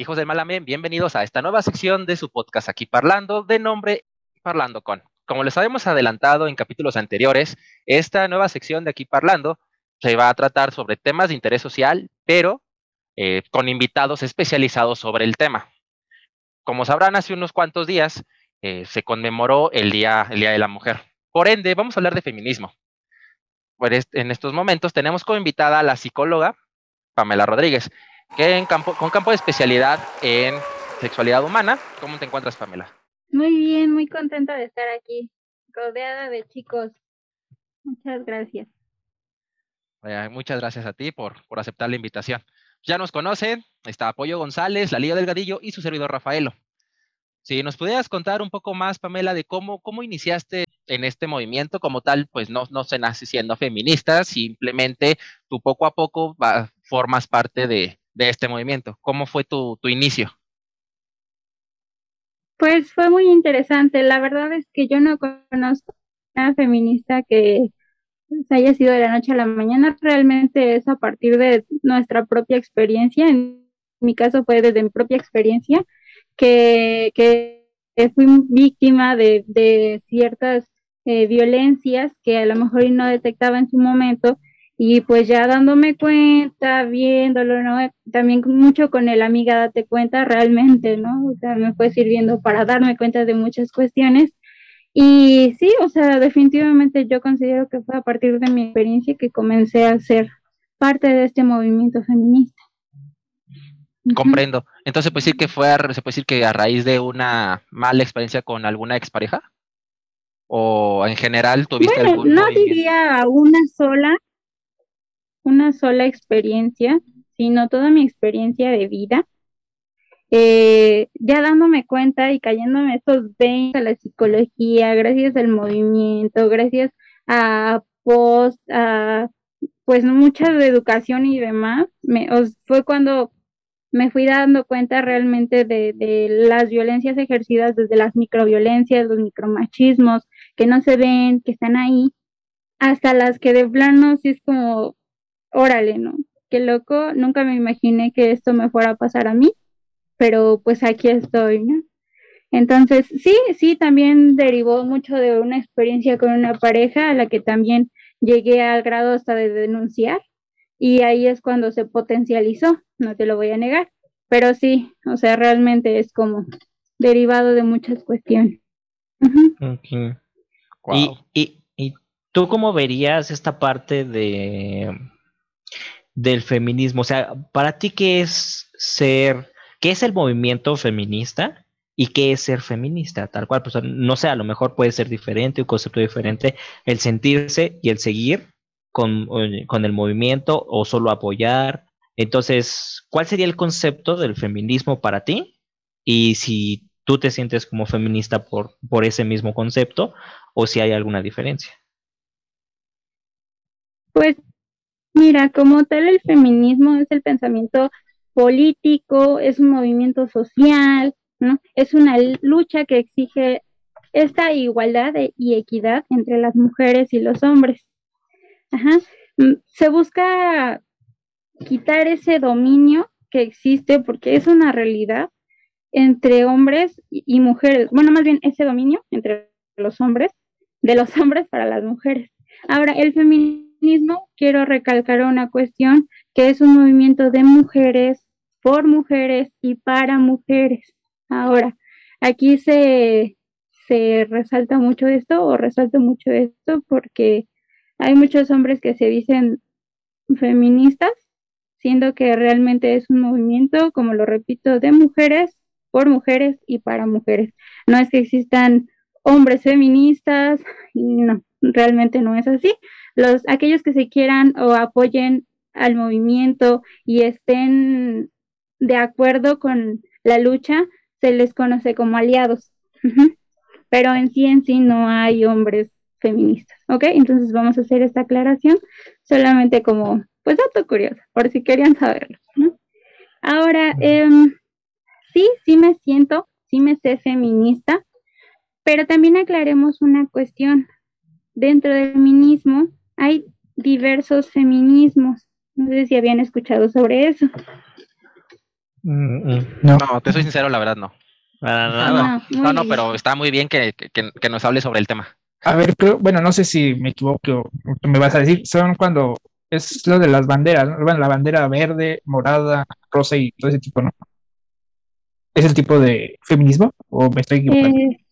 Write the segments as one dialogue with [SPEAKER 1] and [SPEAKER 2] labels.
[SPEAKER 1] Hijos del Malame, bienvenidos a esta nueva sección de su podcast aquí parlando, de nombre Parlando con. Como les habíamos adelantado en capítulos anteriores, esta nueva sección de aquí parlando se va a tratar sobre temas de interés social, pero eh, con invitados especializados sobre el tema. Como sabrán, hace unos cuantos días eh, se conmemoró el día, el día de la Mujer. Por ende, vamos a hablar de feminismo. En estos momentos tenemos como invitada a la psicóloga Pamela Rodríguez, que con campo de especialidad en sexualidad humana. ¿Cómo te encuentras, Pamela?
[SPEAKER 2] Muy bien, muy contenta de estar aquí, rodeada de chicos. Muchas gracias.
[SPEAKER 1] muchas gracias a ti por, por aceptar la invitación. Ya nos conocen, está Apoyo González, la Liga Delgadillo y su servidor Rafaelo. Si nos pudieras contar un poco más, Pamela, de cómo, cómo iniciaste en este movimiento como tal, pues no, no se nace siendo feminista, simplemente tú poco a poco formas parte de, de, este movimiento. ¿Cómo fue tu, tu inicio?
[SPEAKER 2] Pues fue muy interesante. La verdad es que yo no conozco una feminista que haya sido de la noche a la mañana. Realmente es a partir de nuestra propia experiencia. En mi caso fue desde mi propia experiencia que, que fui víctima de, de ciertas eh, violencias que a lo mejor no detectaba en su momento y pues ya dándome cuenta, viéndolo, ¿no? También mucho con el amiga date cuenta realmente, ¿no? O sea, me fue sirviendo para darme cuenta de muchas cuestiones. Y sí, o sea, definitivamente yo considero que fue a partir de mi experiencia que comencé a ser parte de este movimiento feminista.
[SPEAKER 1] Comprendo. Entonces, ¿puede decir que fue, se puede decir que a raíz de una mala experiencia con alguna expareja? ¿O en general tuviste
[SPEAKER 2] bueno, No diría una sola, una sola experiencia, sino toda mi experiencia de vida. Eh, ya dándome cuenta y cayéndome estos 20 a la psicología, gracias al movimiento, gracias a post, a pues mucha de educación y demás, me, fue cuando me fui dando cuenta realmente de, de, las violencias ejercidas desde las microviolencias, los micromachismos, que no se ven, que están ahí, hasta las que de plano sí es como, órale, ¿no? Qué loco, nunca me imaginé que esto me fuera a pasar a mí, pero pues aquí estoy, ¿no? Entonces, sí, sí, también derivó mucho de una experiencia con una pareja a la que también llegué al grado hasta de denunciar y ahí es cuando se potencializó, no te lo voy a negar, pero sí, o sea, realmente es como derivado de muchas cuestiones.
[SPEAKER 3] y, y, y, tú cómo verías esta parte de del feminismo? O sea, para ti, ¿qué es ser, qué es el movimiento feminista? ¿Y qué es ser feminista? Tal cual, pues no sé, a lo mejor puede ser diferente, un concepto diferente, el sentirse y el seguir con, con el movimiento o solo apoyar. Entonces, ¿cuál sería el concepto del feminismo para ti? Y si tú te sientes como feminista por, por ese mismo concepto o si hay alguna diferencia.
[SPEAKER 2] Pues mira, como tal el feminismo es el pensamiento político, es un movimiento social, ¿no? Es una lucha que exige esta igualdad y equidad entre las mujeres y los hombres. Ajá. Mm, se busca quitar ese dominio que existe porque es una realidad entre hombres y mujeres. Bueno, más bien ese dominio entre los hombres, de los hombres para las mujeres. Ahora, el feminismo, quiero recalcar una cuestión, que es un movimiento de mujeres, por mujeres y para mujeres. Ahora, aquí se, se resalta mucho esto o resalta mucho esto porque hay muchos hombres que se dicen feministas, siendo que realmente es un movimiento, como lo repito, de mujeres, por mujeres y para mujeres. No es que existan hombres feministas, no, realmente no es así. Los, aquellos que se quieran o apoyen al movimiento y estén de acuerdo con la lucha, se les conoce como aliados. Pero en sí, en sí, no hay hombres feministas, ¿ok? Entonces vamos a hacer esta aclaración solamente como, pues, dato curioso, por si querían saberlo, ¿no? Ahora, em, sí, sí me siento, sí me sé feminista, pero también aclaremos una cuestión. Dentro del feminismo hay diversos feminismos. No sé si habían escuchado sobre eso.
[SPEAKER 1] Mm, mm. No. no, te soy sincero, la verdad no.
[SPEAKER 3] Ah,
[SPEAKER 1] no, no, pero está muy bien que, que, nos hable sobre el tema.
[SPEAKER 4] A ver, bueno, no sé si me equivoco, me vas a decir, son cuando es lo de las banderas, bueno, la bandera verde, morada, rosa y todo ese tipo, ¿no? ¿Es el tipo de feminismo o me estoy equivocando? Eh,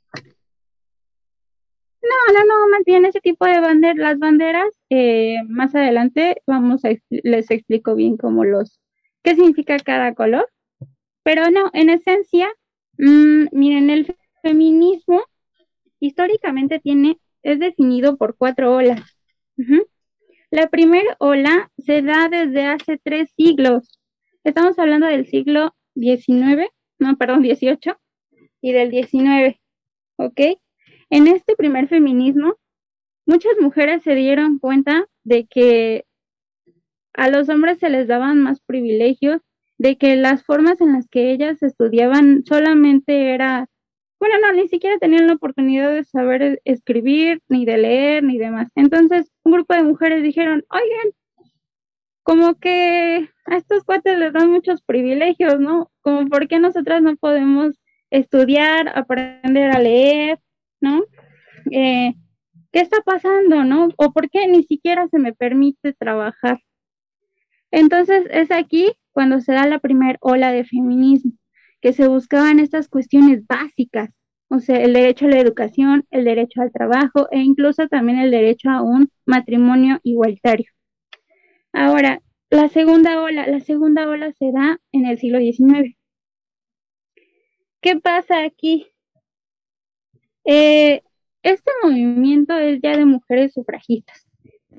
[SPEAKER 2] no, no, no, más bien ese tipo de banderas, las banderas, eh, más adelante vamos a, les explico bien cómo los, qué significa cada color, pero no, en esencia, mmm, miren, el feminismo históricamente tiene, es definido por cuatro olas. La primera ola se da desde hace tres siglos. Estamos hablando del siglo XIX, no, perdón, XVIII y del XIX, ¿ok? En este primer feminismo, muchas mujeres se dieron cuenta de que a los hombres se les daban más privilegios, de que las formas en las que ellas estudiaban solamente era, bueno, no, ni siquiera tenían la oportunidad de saber escribir, ni de leer, ni demás. Entonces, un grupo de mujeres dijeron, oigan, como que a estos cuates les dan muchos privilegios, ¿no? Como por qué nosotras no podemos estudiar, aprender a leer, ¿no? Eh, ¿Qué está pasando, no? ¿O por qué ni siquiera se me permite trabajar? Entonces es aquí cuando se da la primera ola de feminismo, que se buscaban estas cuestiones básicas, o sea, el derecho a la educación, el derecho al trabajo e incluso también el derecho a un matrimonio igualitario. Ahora, la segunda ola, la segunda ola se da en el siglo XIX. ¿Qué pasa aquí? Eh, este movimiento es ya de mujeres sufragistas,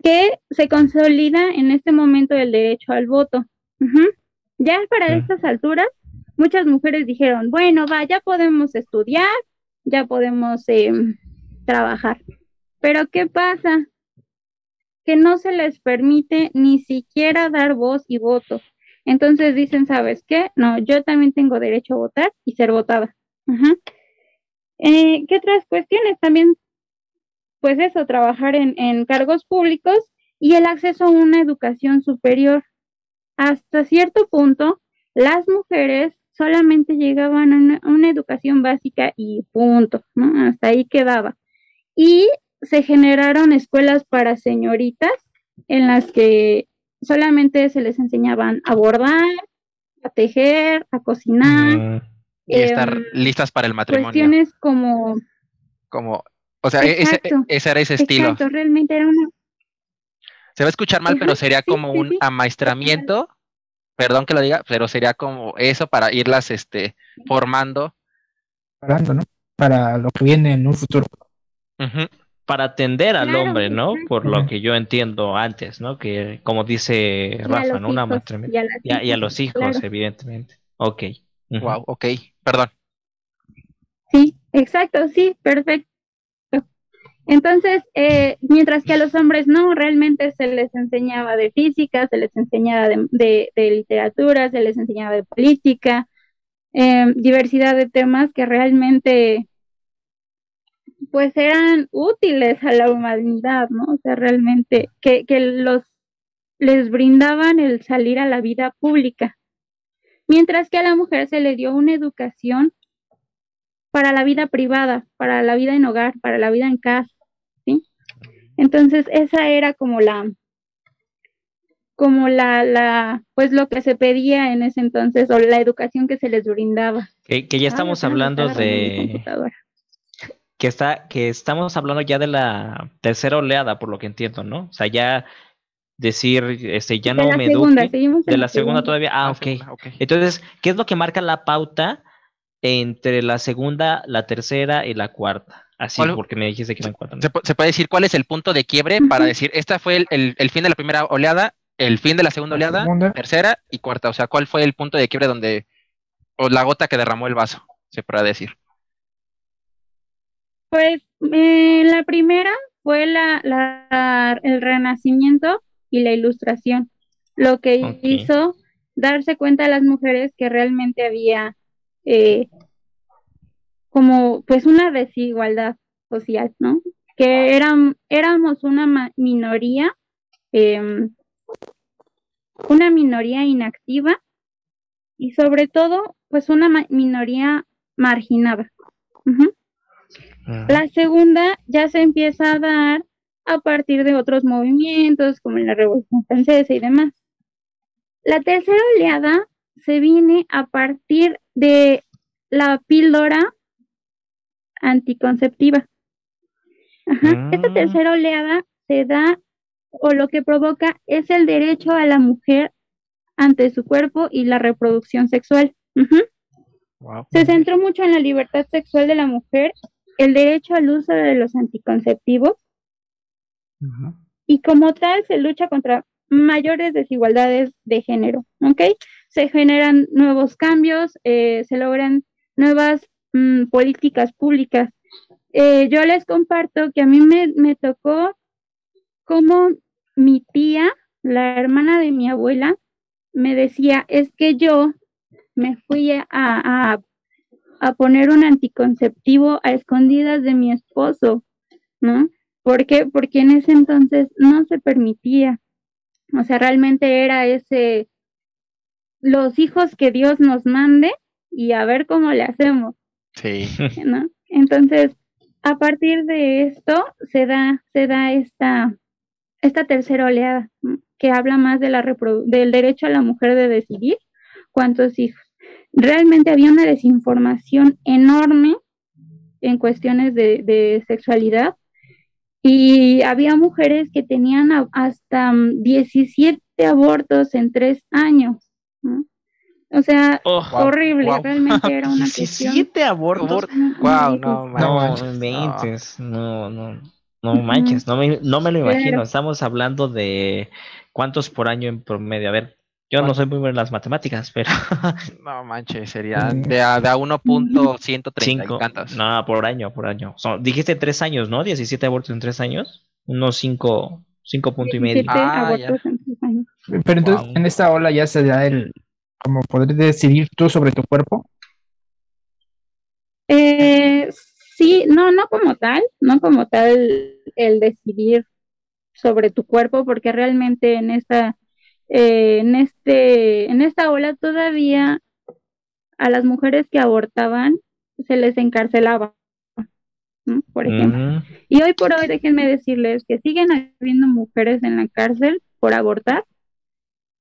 [SPEAKER 2] que se consolida en este momento el derecho al voto. Ya para estas alturas, muchas mujeres dijeron, bueno, va, ya podemos estudiar, ya podemos em, trabajar. Pero ¿qué pasa? Que no se les permite ni siquiera dar voz y voto. Entonces dicen, ¿sabes qué? No, yo también tengo derecho a votar y ser votada. Ajá. Eh, ¿Qué otras cuestiones? También, pues eso, trabajar en, cargos públicos y el acceso a una educación superior. Hasta cierto punto, las mujeres solamente llegaban a una, educación básica y punto. Hasta ahí quedaba. Y se generaron escuelas para señoritas en las que solamente se les enseñaban a bordar, a tejer, a cocinar.
[SPEAKER 1] Y estar em, listas para el matrimonio.
[SPEAKER 2] Cuestiones como...
[SPEAKER 1] Como, o sea, e-, ese, ese, era ese estilo.
[SPEAKER 2] Exacto, realmente era una...
[SPEAKER 1] Se va a escuchar mal, pero sería como un amaestramiento, perdón que lo diga, pero sería como eso para irlas este, formando.
[SPEAKER 4] Para lo que viene en un futuro.
[SPEAKER 3] Para atender al hombre, ¿no? Por lo que yo entiendo antes, ¿no? Que como dice Rafa, ¿no? Amaestramiento. Y a, los hijos, evidentemente. Ok.
[SPEAKER 1] Wow, ok, perdón.
[SPEAKER 2] Sí, exacto, sí, perfecto. Entonces, eh, mientras que a los hombres no, realmente se les enseñaba de física, se les enseñaba de, literatura, se les enseñaba de política, em, diversidad de temas que realmente pues eran útiles a la humanidad, ¿no? O sea, realmente que, que los les brindaban el salir a la vida pública mientras que a la mujer se le dio una educación para la vida privada, para la vida en hogar, para la vida en casa, ¿sí? Entonces, esa era como la, como la, la, pues lo que se pedía en ese entonces, o la educación que se les brindaba.
[SPEAKER 3] Que, ya estamos hablando de... Que, está, que estamos hablando ya de la tercera oleada, por lo que entiendo, ¿no? O sea, ya decir, este, ya no me
[SPEAKER 2] segunda,
[SPEAKER 3] De la segunda, todavía. Ah, okay. Entonces, ¿qué es lo que marca la pauta entre la segunda, la tercera y la cuarta? Así, porque me dijiste que eran cuatro.
[SPEAKER 1] ¿Se, puede decir cuál es el punto de quiebre para decir, esta fue el, el, fin de la primera oleada, el fin de la segunda oleada, tercera y cuarta? O sea, ¿cuál fue el punto de quiebre donde, o la gota que derramó el vaso, se podrá decir?
[SPEAKER 2] Pues eh, la primera fue la, la, el renacimiento y la ilustración, lo que hizo darse cuenta a las mujeres que realmente había eh, como pues una desigualdad social, ¿no? Que eran, éramos una minoría, em, una minoría inactiva y sobre todo, pues una minoría marginada. La segunda ya se empieza a dar a partir de otros movimientos como la Revolución Francesa y demás. La tercera oleada se viene a partir de la píldora anticonceptiva. Esta mm. tercera oleada se da o lo que provoca es el derecho a la mujer ante su cuerpo y la reproducción sexual. Se centró mucho en la libertad sexual de la mujer, el derecho al uso de los anticonceptivos y como tal se lucha contra mayores desigualdades de género, ¿ok? Se generan nuevos cambios, eh, se logran nuevas mm, políticas públicas. Eh, yo les comparto que a mí me, tocó como mi tía, la hermana de mi abuela, me decía, es que yo me fui a, a poner un anticonceptivo a escondidas de mi esposo, ¿no? ¿Por qué? Porque en ese entonces no se permitía. O sea, realmente era ese, los hijos que Dios nos mande y a ver cómo le hacemos.
[SPEAKER 1] Sí.
[SPEAKER 2] ¿no? Entonces, a partir de esto se da, se da esta, esta tercera oleada que habla más de la del derecho a la mujer de decidir cuántos hijos. Realmente había una desinformación enorme en cuestiones de, de sexualidad y había mujeres que tenían hasta 17 mm, abortos en tres años. O sea, oh, horrible, realmente era una
[SPEAKER 3] 17 abortos.
[SPEAKER 1] Wow, no,
[SPEAKER 3] no, no, no, no manches, no me, no me lo imagino. Estamos hablando de cuántos por año en promedio. A ver, yo no soy muy bueno en las matemáticas, pero.
[SPEAKER 1] no manches, sería de a, de a 1.130.
[SPEAKER 3] No, por año, por año. dijiste tres años, ¿no? 17 abortos en tres años. Unos 5, cinco puntos y medio.
[SPEAKER 2] Ah, abortos en tres años.
[SPEAKER 4] Pero entonces, en esta ola ya se da el. como poder decidir tú sobre tu cuerpo.
[SPEAKER 2] Eh, sí, no, no como tal, no como tal el decidir sobre tu cuerpo, porque realmente en esta eh, en, este, en esta ola todavía a las mujeres que abortaban se les encarcelaba, por ejemplo. Y hoy por hoy déjenme decirles que siguen habiendo mujeres en la cárcel por abortar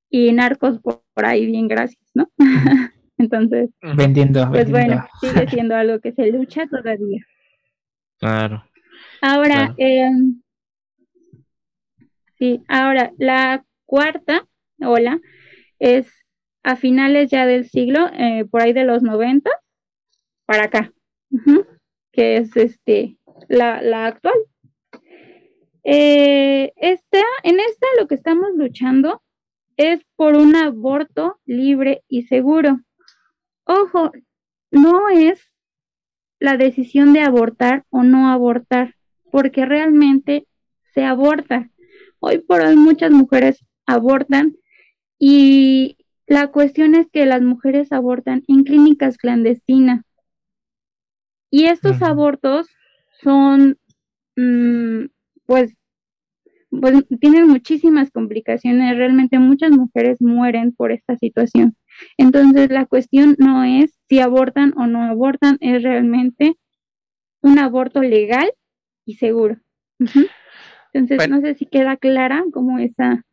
[SPEAKER 2] y narcos por, ahí bien gracias, ¿no? Entonces,
[SPEAKER 4] vendiendo,
[SPEAKER 2] pues bueno, sigue siendo algo que se lucha todavía.
[SPEAKER 3] Claro.
[SPEAKER 2] Ahora, em, sí, ahora la cuarta hola, es a finales ya del siglo, eh, por ahí de los 90 para acá, que es este la, la actual. Eh, esta, en esta lo que estamos luchando es por un aborto libre y seguro. Ojo, no es la decisión de abortar o no abortar, porque realmente se aborta. Hoy por hoy muchas mujeres abortan y la cuestión es que las mujeres abortan en clínicas clandestinas. Y estos abortos son, mm, pues, pues, tienen muchísimas complicaciones. Realmente muchas mujeres mueren por esta situación. Entonces, la cuestión no es si abortan o no abortan, es realmente un aborto legal y seguro. Entonces, no sé si queda clara como esa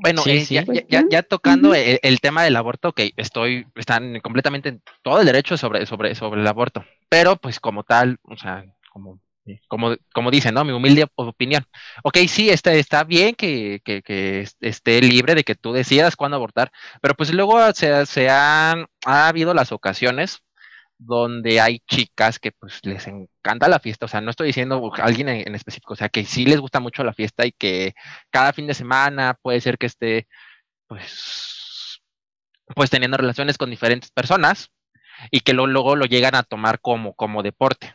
[SPEAKER 1] bueno, eh, Ya, tocando el, tema del aborto, que estoy, están completamente en todo el derecho sobre, sobre, sobre el aborto, pero pues como tal, o sea, como, como, como dicen, ¿no? Mi humilde opinión. Ok, sí, está, está bien que, que, que esté libre de que tú decidas cuándo abortar, pero pues luego se, se han, ha habido las ocasiones donde hay chicas que pues les encanta la fiesta, o sea, no estoy diciendo alguien en, específico, o sea, que sí les gusta mucho la fiesta y que cada fin de semana puede ser que esté pues pues teniendo relaciones con diferentes personas y que luego lo llegan a tomar como como deporte.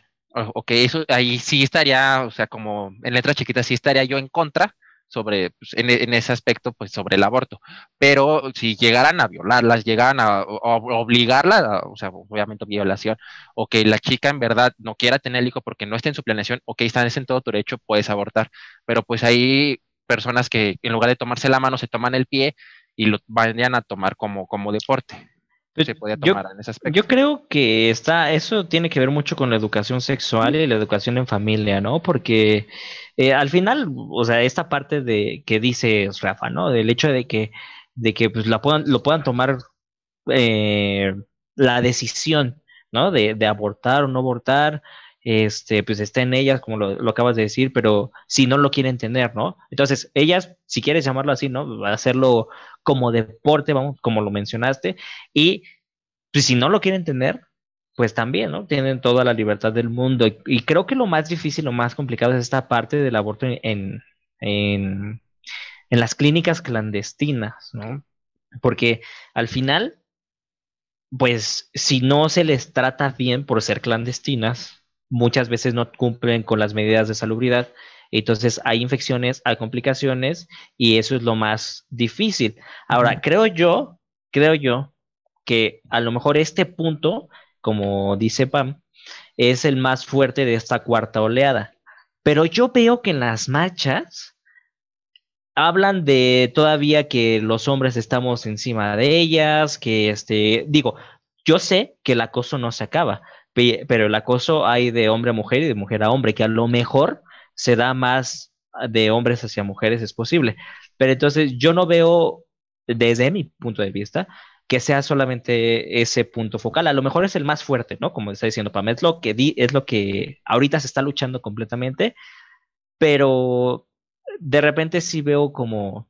[SPEAKER 1] O, que eso ahí sí estaría, o sea, como en letras chiquitas sí estaría yo en contra, sobre, pues, en, ese aspecto, pues sobre el aborto. Pero si llegaran a violarlas, llegaran a, obligarla, o sea, obviamente violación, o que la chica en verdad no quiera tener hijo porque no está en su planeación, ok, estás en todo tu derecho, puedes abortar. Pero pues hay personas que en lugar de tomarse la mano se toman el pie y lo vayan a tomar como, como deporte. Se podía tomar en ese aspecto.
[SPEAKER 3] Yo creo que está, eso tiene que ver mucho con la educación sexual y la educación en familia, ¿no? Porque eh, al final, o sea, esta parte de que dice Rafa, ¿no? Del hecho de que, de que pues, la puedan, lo puedan tomar eh, la decisión, ¿no? De, de abortar o no abortar, este, pues está en ellas, como lo, acabas de decir, pero si no lo quieren tener, ¿no? Entonces, ellas, si quieres llamarlo así, ¿no? Va a hacerlo como deporte, vamos, como lo mencionaste, y pues, si no lo quieren tener, pues también, ¿no? Tienen toda la libertad del mundo. Y, creo que lo más difícil, lo más complicado es esta parte del aborto en, en, en las clínicas clandestinas, ¿no? Porque al final, pues si no se les trata bien por ser clandestinas, muchas veces no cumplen con las medidas de salubridad. Entonces hay infecciones, hay complicaciones y eso es lo más difícil. Ahora, creo yo, creo yo que a lo mejor este punto, como dice Pam, es el más fuerte de esta cuarta oleada. Pero yo veo que en las marchas hablan de todavía que los hombres estamos encima de ellas, que este, digo, yo sé que el acoso no se acaba, pero el acoso hay de hombre a mujer y de mujer a hombre, que a lo mejor se da más de hombres hacia mujeres, es posible. Pero entonces yo no veo, desde mi punto de vista, que sea solamente ese punto focal. A lo mejor es el más fuerte, ¿no? Como está diciendo Pam, es lo que, es lo que ahorita se está luchando completamente, pero de repente sí veo como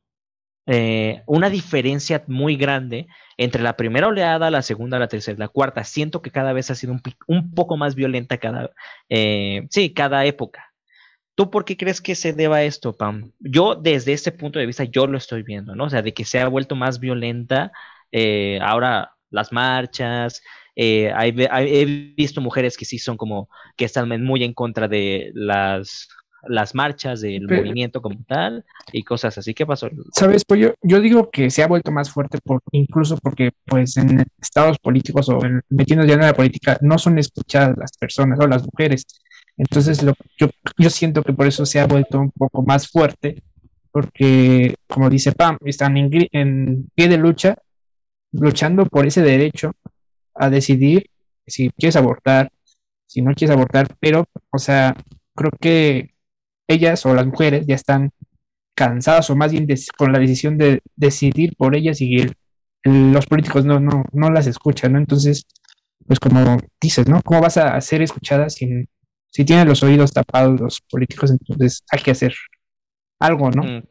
[SPEAKER 3] eh, una diferencia muy grande entre la primera oleada, la segunda, la tercera, la cuarta. Siento que cada vez ha sido un, poco más violenta cada, eh, sí, cada época. ¿Tú por qué crees que se deba a esto, Pam? Yo desde este punto de vista, yo lo estoy viendo, ¿no? O sea, de que se ha vuelto más violenta eh, ahora las marchas, he visto mujeres que sí son como, que están muy en contra de las las marchas del movimiento como tal y cosas así. ¿Qué pasó?
[SPEAKER 4] Sabes, pues yo, yo digo que se ha vuelto más fuerte por, incluso porque pues en estados políticos o en, metiéndose ya en la política no son escuchadas las personas o las mujeres. Entonces lo, yo, yo siento que por eso se ha vuelto un poco más fuerte porque como dice Pam, están en, en pie de lucha, luchando por ese derecho a decidir si quieres abortar, si no quieres abortar, pero, o sea, creo que ellas o las mujeres ya están cansadas o más bien con la decisión de decidir por ellas y los políticos no, no, no las escuchan, ¿no? Entonces, pues como dices, ¿no? ¿Cómo vas a ser escuchada si, si tienen los oídos tapados los políticos? Entonces hay que hacer algo, ¿no?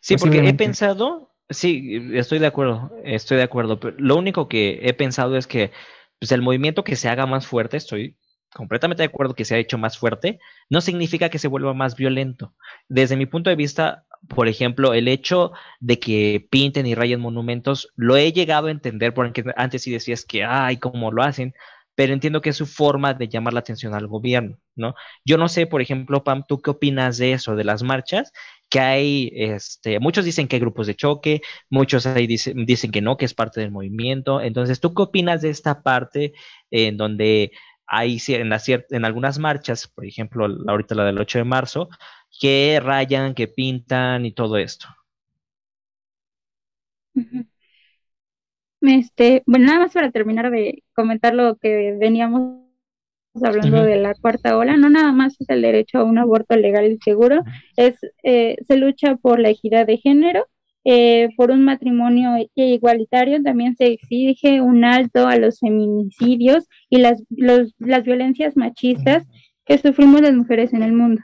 [SPEAKER 3] Sí, porque he pensado, sí, estoy de acuerdo, estoy de acuerdo, pero lo único que he pensado es que pues el movimiento que se haga más fuerte, estoy completamente de acuerdo que se ha hecho más fuerte, no significa que se vuelva más violento. Desde mi punto de vista, por ejemplo, el hecho de que pinten y rayen monumentos, lo he llegado a entender, porque antes sí decías que, ay, cómo lo hacen, pero entiendo que es su forma de llamar la atención al gobierno, ¿no? Yo no sé, por ejemplo, Pam, ¿tú qué opinas de eso, de las marchas? Que hay, este, muchos dicen que hay grupos de choque, muchos ahí dicen, dicen que no, que es parte del movimiento. Entonces, ¿tú qué opinas de esta parte en donde hay en, en algunas marchas, por ejemplo, ahorita la del 8 de marzo, que rayan, que pintan y todo esto.
[SPEAKER 2] Este, bueno, nada más para terminar de comentar lo que veníamos hablando de la cuarta ola, no nada más es el derecho a un aborto legal y seguro, es eh, se lucha por la equidad de género, eh, por un matrimonio igualitario, también se exige un alto a los feminicidios y las, las violencias machistas que sufrimos las mujeres en el mundo.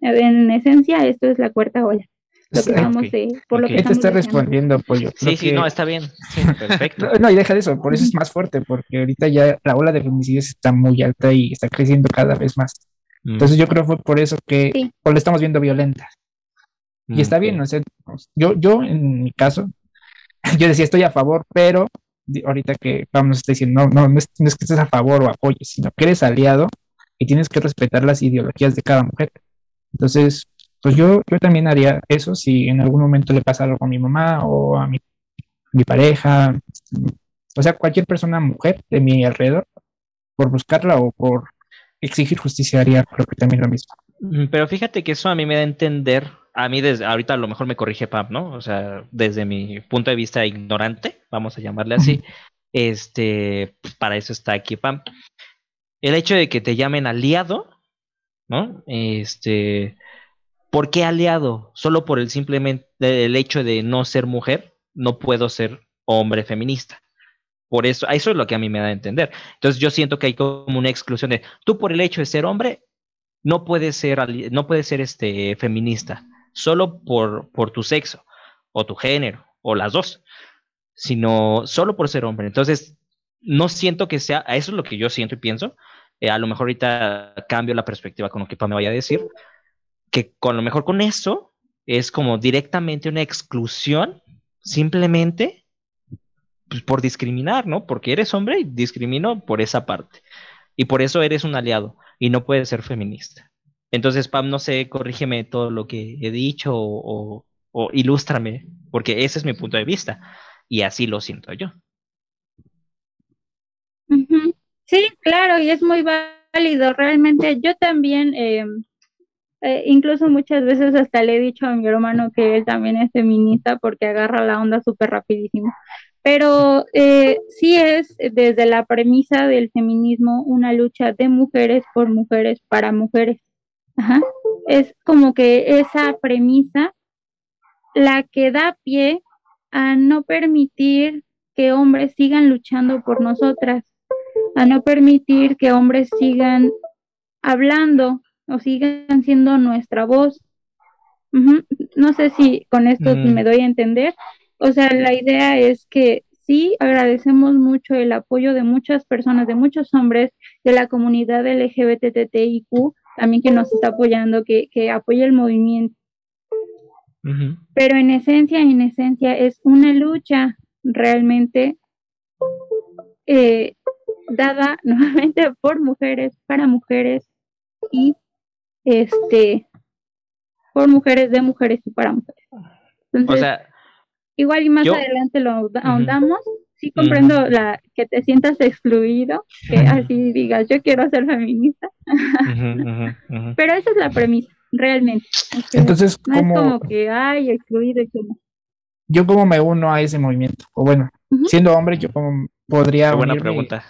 [SPEAKER 2] En esencia, esto es la cuarta ola. Lo que
[SPEAKER 4] por lo que está respondiendo, Pollo.
[SPEAKER 3] Sí, sí, no, está bien. perfecto.
[SPEAKER 4] no, y deja de eso, por eso es más fuerte, porque ahorita ya la ola de feminicidios está muy alta y está creciendo cada vez más. Entonces yo creo que fue por eso que sí. lo estamos viendo violenta. Y está bien, no sé, yo, yo en mi caso, yo decía estoy a favor, pero ahorita que vamos a estar diciendo, no, no, es, que estés a favor o apoyes, sino que eres aliado y tienes que respetar las ideologías de cada mujer. Entonces, pues yo, yo también haría eso si en algún momento le pasa algo a mi mamá o a mi, mi pareja, o sea, cualquier persona mujer de mi alrededor, por buscarla o por exigir justicia haría creo que también lo mismo.
[SPEAKER 3] Mm, pero fíjate que eso a mí me da a entender a mí desde ahorita a lo mejor me corrige Pam, ¿no? O sea, desde mi punto de vista ignorante, vamos a llamarle así, este, pues, para eso está aquí Pam. El hecho de que te llamen aliado, ¿no? Este, ¿por qué aliado? Solo por el simplemente el hecho de no ser mujer, no puedo ser hombre feminista. Por eso, eso es lo que a mí me da a entender. Entonces yo siento que hay como una exclusión de, tú por el hecho de ser hombre, no puedes ser, no puedes ser este, feminista, solo por, por tu sexo, o tu género, o las dos, sino solo por ser hombre. Entonces, no siento que sea, eso es lo que yo siento y pienso. Eh, a lo mejor ahorita cambio la perspectiva con lo que me vaya a decir, que con lo mejor con eso es como directamente una exclusión, simplemente pues, por discriminar, ¿no? Porque eres hombre y discrimino por esa parte. Y por eso eres un aliado y no puedes ser feminista. Entonces, Pam, no sé, corrígeme todo lo que he dicho o, o, ilústrame, porque ese es mi punto de vista y así lo siento yo.
[SPEAKER 2] Sí, claro, y es muy válido. Realmente yo también, eh, eh, incluso muchas veces hasta le he dicho a mi hermano que él también es feminista porque agarra la onda súper rapidísimo. Pero eh, sí es desde la premisa del feminismo una lucha de mujeres por mujeres para mujeres. Es como que esa premisa la que da pie a no permitir que hombres sigan luchando por nosotras, a no permitir que hombres sigan hablando o sigan siendo nuestra voz. No sé si con esto mm. me doy a entender, o sea, la idea es que sí agradecemos mucho el apoyo de muchas personas, de muchos hombres de la comunidad LGBTTIQ, también que nos está apoyando, que, que apoya el movimiento. Pero en esencia, en esencia es una lucha realmente eh, dada nuevamente por mujeres, para mujeres y este por mujeres, de mujeres y para mujeres.
[SPEAKER 3] o sea,
[SPEAKER 2] Igual y más adelante lo ahondamos. Sí comprendo la que te sientas excluido, que así digas, yo quiero ser feminista. Pero esa es la premisa, realmente.
[SPEAKER 4] Entonces,
[SPEAKER 2] no es como que, hay excluido y
[SPEAKER 4] Yo como me uno a ese movimiento, o bueno, siendo hombre, yo como podría...
[SPEAKER 3] buena pregunta.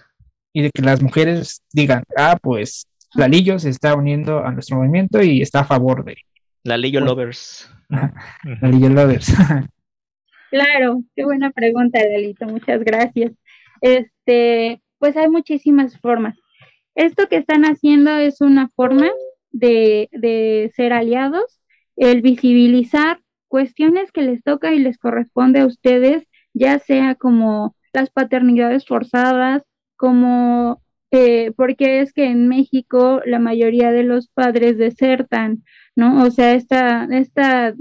[SPEAKER 4] Y de que las mujeres digan, ah, pues Lalillo se está uniendo a nuestro movimiento y está a favor de...
[SPEAKER 3] Lalillo Lovers.
[SPEAKER 4] Lalillo Lovers.
[SPEAKER 2] Claro, qué buena pregunta, Delito, muchas gracias. Este, pues hay muchísimas formas. Esto que están haciendo es una forma de, de ser aliados, el visibilizar cuestiones que les toca y les corresponde a ustedes, ya sea como las paternidades forzadas, como eh, porque es que en México la mayoría de los padres desertan, ¿no? O sea, esta, esta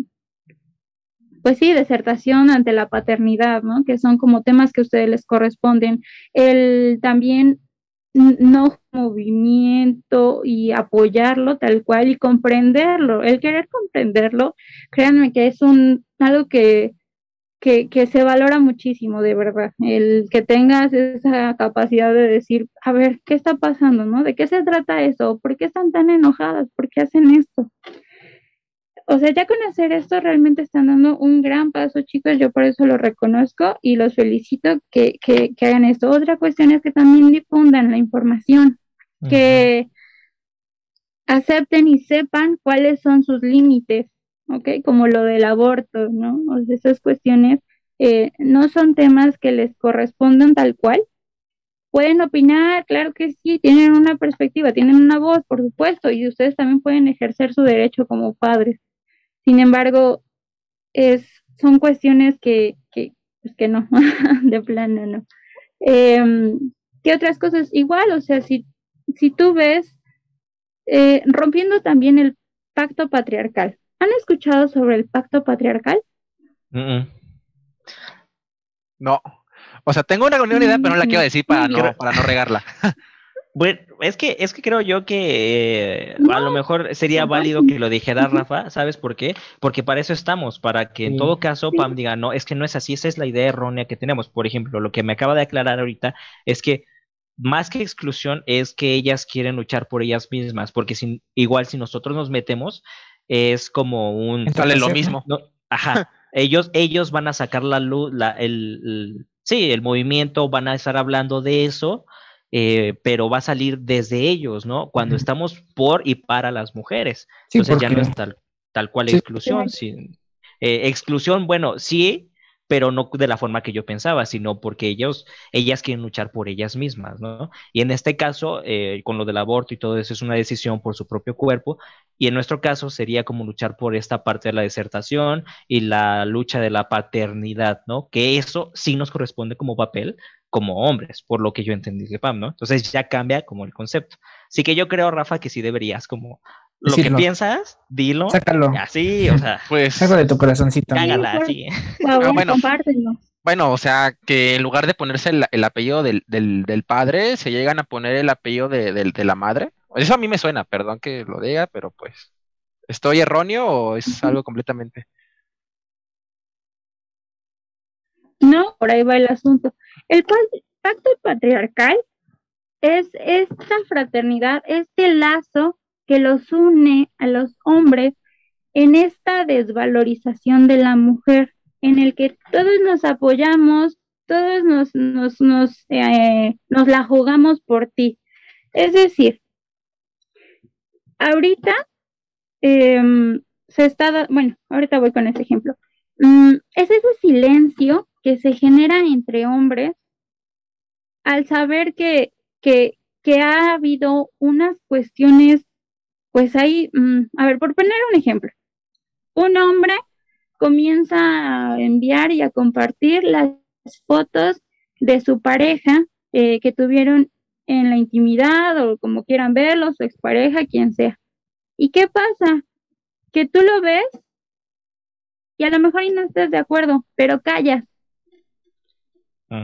[SPEAKER 2] pues sí, desertación ante la paternidad, ¿no? Que son como temas que a ustedes les corresponden. El también no movimiento y apoyarlo tal cual y comprenderlo. El querer comprenderlo, créanme que es un algo que, que, que se valora muchísimo, de verdad. El que tengas esa capacidad de decir, a ver, ¿qué está pasando? ¿No? ¿De qué se trata eso? ¿Por qué están tan enojadas? ¿Por qué hacen esto? O sea, ya conocer esto realmente están dando un gran paso, chicos. Yo por eso lo reconozco y los felicito que, que, hagan esto. Otra cuestión es que también difundan la información, que acepten y sepan cuáles son sus límites, ¿ok? Como lo del aborto, ¿no? O sea, esas cuestiones eh, no son temas que les correspondan tal cual. Pueden opinar, claro que sí, tienen una perspectiva, tienen una voz, por supuesto, y ustedes también pueden ejercer su derecho como padres sin embargo, es, son cuestiones que, que, pues que no, de plano no. Em, ¿Qué otras cosas? Igual, o sea, si, si tú ves, eh, rompiendo también el pacto patriarcal. ¿Han escuchado sobre el pacto patriarcal?
[SPEAKER 1] No. O sea, tengo una, una idea, pero no la quiero decir para, no, para no regarla.
[SPEAKER 3] Bueno, es que, es que creo yo que eh, a lo mejor sería válido que lo dijera Rafa, ¿sabes por qué? Porque para eso estamos, para que en todo caso Pam diga, no, es que no es así, esa es la idea errónea que tenemos. Por ejemplo, lo que me acaba de aclarar ahorita es que más que exclusión es que ellas quieren luchar por ellas mismas, porque sin, igual si nosotros nos metemos, es como un...
[SPEAKER 1] Sale lo mismo.
[SPEAKER 3] ajá, ellos, ellos van a sacar la luz, la, el sí, el movimiento van a estar hablando de eso, eh, pero va a salir desde ellos, ¿no? Cuando estamos por y para las mujeres.
[SPEAKER 4] Sí,
[SPEAKER 3] Entonces ya no es tal, tal cual
[SPEAKER 4] Sí.
[SPEAKER 3] exclusión. sí. Eh, exclusión, bueno, sí, pero no de la forma que yo pensaba, sino porque ellos, ellas quieren luchar por ellas mismas, ¿no? Y en este caso, eh, con lo del aborto y todo eso, es una decisión por su propio cuerpo, y en nuestro caso sería como luchar por esta parte de la desertación y la lucha de la paternidad, ¿no? Que eso sí nos corresponde como papel, como hombres, por lo que yo entendí de Pam, ¿no? Entonces ya cambia como el concepto. Así que yo creo, Rafa, que sí deberías como lo que piensas, dilo,
[SPEAKER 4] Sácalo.
[SPEAKER 3] así, o sea,
[SPEAKER 1] Pues,
[SPEAKER 4] Saco de tu corazoncito.
[SPEAKER 3] cágala, así.
[SPEAKER 2] Por favor,
[SPEAKER 1] Ah, bueno.
[SPEAKER 2] compártelo.
[SPEAKER 1] bueno, o sea, que en lugar de ponerse el, el apellido del, del, del padre, se llegan a poner el apellido de, del- de la madre. Eso a mí me suena, perdón que lo diga, pero pues, ¿estoy erróneo o es algo completamente?
[SPEAKER 2] No, por ahí va el asunto. El pa- pacto patriarcal es esta fraternidad, este lazo que los une a los hombres en esta desvalorización de la mujer, en el que todos nos apoyamos, todos nos, nos, nos, eh, nos la jugamos por ti. Es decir, ahorita em, se está, bueno, ahorita voy con ese ejemplo. Mm, es ese silencio que se genera entre hombres al saber que, que, ha habido unas cuestiones, pues ahí, mm, a ver, por poner un ejemplo, un hombre comienza a enviar y a compartir las fotos de su pareja eh, que tuvieron en la intimidad o como quieran verlo, su expareja, quien sea. ¿Y qué pasa? Que tú lo ves y a lo mejor no estás de acuerdo, pero callas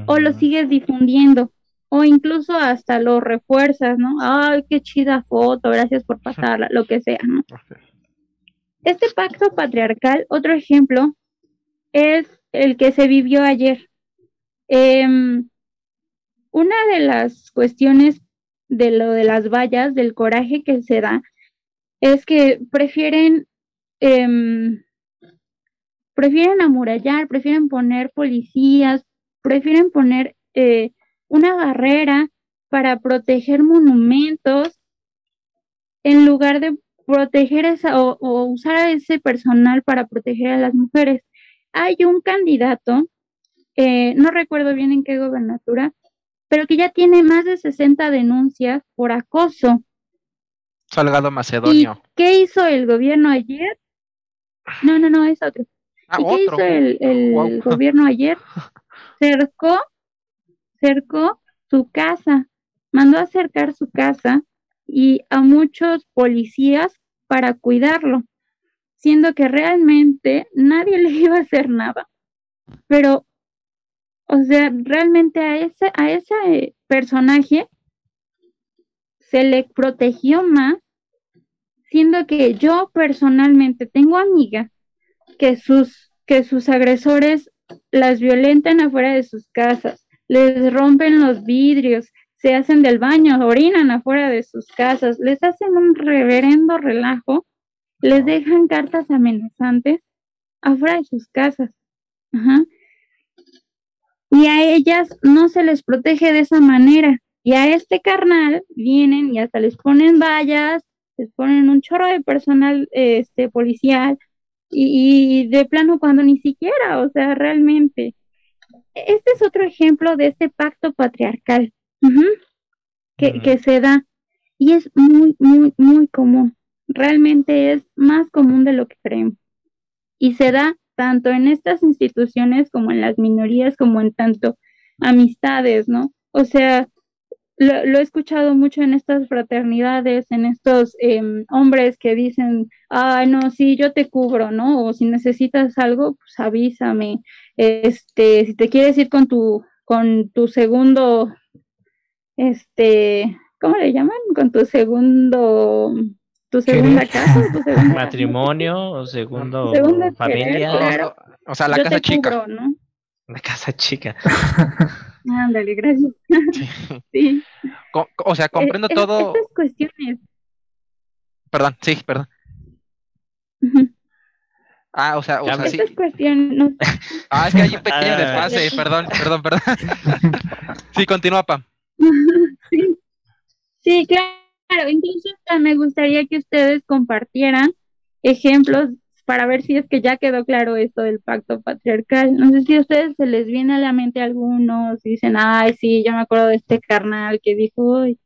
[SPEAKER 2] o lo sigues difundiendo o incluso hasta lo refuerzas, ¿no? Ay, qué chida foto, gracias por pasarla, lo que sea, ¿no? Este pacto patriarcal, otro ejemplo, es el que se vivió ayer. Em, una de las cuestiones de lo de las vallas, del coraje que se da, es que prefieren, em, prefieren amurallar, prefieren poner policías, prefieren poner eh, una barrera para proteger monumentos en lugar de proteger esa o, o usar a ese personal para proteger a las mujeres. Hay un candidato, eh, no recuerdo bien en qué gobernatura, pero que ya tiene más de 60 denuncias por acoso.
[SPEAKER 1] Salgado
[SPEAKER 2] ¿Y
[SPEAKER 1] Macedonio.
[SPEAKER 2] qué hizo el gobierno ayer? No, no, no, es otro.
[SPEAKER 1] Ah,
[SPEAKER 2] ¿Y qué hizo el, gobierno ayer? Cercó, cercó su casa, mandó a acercar su casa y a muchos policías para cuidarlo, siendo que realmente nadie le iba a hacer nada. Pero, o sea, realmente a ese, a ese personaje se le protegió más, siendo que yo personalmente tengo amigas que sus, que sus agresores las violentan afuera de sus casas, les rompen los vidrios, se hacen del baño, orinan afuera de sus casas, les hacen un reverendo relajo, les dejan cartas amenazantes afuera de sus casas. Ajá. Y a ellas no se les protege de esa manera. Y a este carnal vienen y hasta les ponen vallas, les ponen un chorro de personal este policial y, y de plano cuando ni siquiera, o sea, realmente. Este es otro ejemplo de este pacto patriarcal que, que se da y es muy, muy, muy común. Realmente es más común de lo que creemos. Y se da tanto en estas instituciones como en las minorías, como en tanto amistades, ¿no? O sea, lo, lo he escuchado mucho en estas fraternidades, en estos em, hombres que dicen, ah, no, sí, yo te cubro, ¿no? O si necesitas algo, pues avísame. Este, si te quieres ir con tu, con tu segundo, este, ¿cómo le llaman? Con tu segundo, tu segunda casa, tu segunda
[SPEAKER 3] Matrimonio, o segundo,
[SPEAKER 2] Segundo
[SPEAKER 3] familia,
[SPEAKER 2] querer, claro.
[SPEAKER 1] O, o sea, la
[SPEAKER 2] yo
[SPEAKER 1] casa
[SPEAKER 2] te
[SPEAKER 1] chica.
[SPEAKER 2] cubro, ¿no?
[SPEAKER 3] la casa chica.
[SPEAKER 2] Ándale, gracias.
[SPEAKER 1] Sí.
[SPEAKER 2] Sí.
[SPEAKER 1] Co- o sea, comprendo
[SPEAKER 2] Eh, es-
[SPEAKER 1] todo.
[SPEAKER 2] Estas cuestiones.
[SPEAKER 1] Perdón, sí, perdón. Ah, o sea, o sea, sí.
[SPEAKER 2] No,
[SPEAKER 1] Ah, es que hay un pequeño
[SPEAKER 3] Ah.
[SPEAKER 1] desfase, perdón, perdón, perdón. Sí, continúa, Pam.
[SPEAKER 2] sí. Sí, claro, incluso me gustaría que ustedes compartieran ejemplos para ver si es que ya quedó claro esto del pacto patriarcal. No sé si a ustedes se les viene a la mente algunos y dicen, ay, sí, ya me acuerdo de este carnal que dijo, "Ay",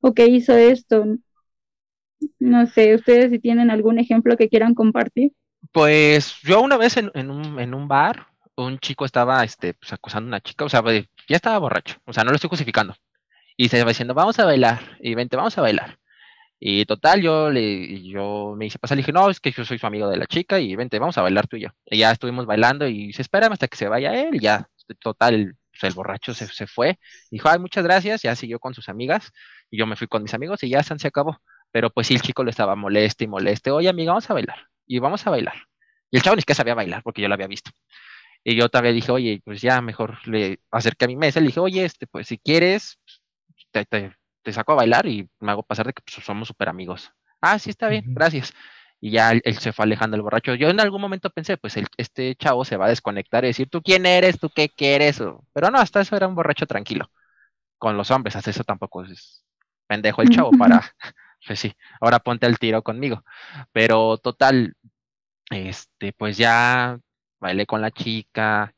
[SPEAKER 2] o que hizo esto. No sé, ustedes si tienen algún ejemplo que quieran compartir.
[SPEAKER 1] Pues yo una vez en, en un, en un bar, un chico estaba este, pues, acosando a una chica, o sea, ya estaba borracho, o sea, no lo estoy justificando. Y se iba diciendo, vamos a bailar, y vente, vamos a bailar. Y total, yo le, yo me hice pasar, le dije, no, es que yo soy su amigo de la chica, y vente, vamos a bailar tú y yo. Y ya estuvimos bailando, y se espérame hasta que se vaya él, y ya, total, pues, el borracho se, se fue. Dijo, ay, muchas gracias, ya siguió con sus amigas, y yo me fui con mis amigos, y ya se acabó. Pero pues sí, el chico lo estaba moleste y moleste, oye, amiga, vamos a bailar, y vamos a bailar. Y el chavo ni siquiera sabía bailar, porque yo lo había visto. Y yo todavía dije, oye, pues ya mejor le acerqué a mi mesa, le dije, oye, este, pues si quieres, te, te, te saco a bailar y me hago pasar de que pues, somos súper amigos. Ah, sí, está bien, gracias. Y ya él, él se fue alejando el borracho. Yo en algún momento pensé, pues el- este chavo se va a desconectar y decir, ¿tú quién eres? ¿Tú qué quieres? Pero no, hasta eso era un borracho tranquilo. Con los hombres, hasta eso tampoco es pendejo el chavo para, pues sí, ahora ponte al tiro conmigo. Pero total, este, pues ya bailé con la chica,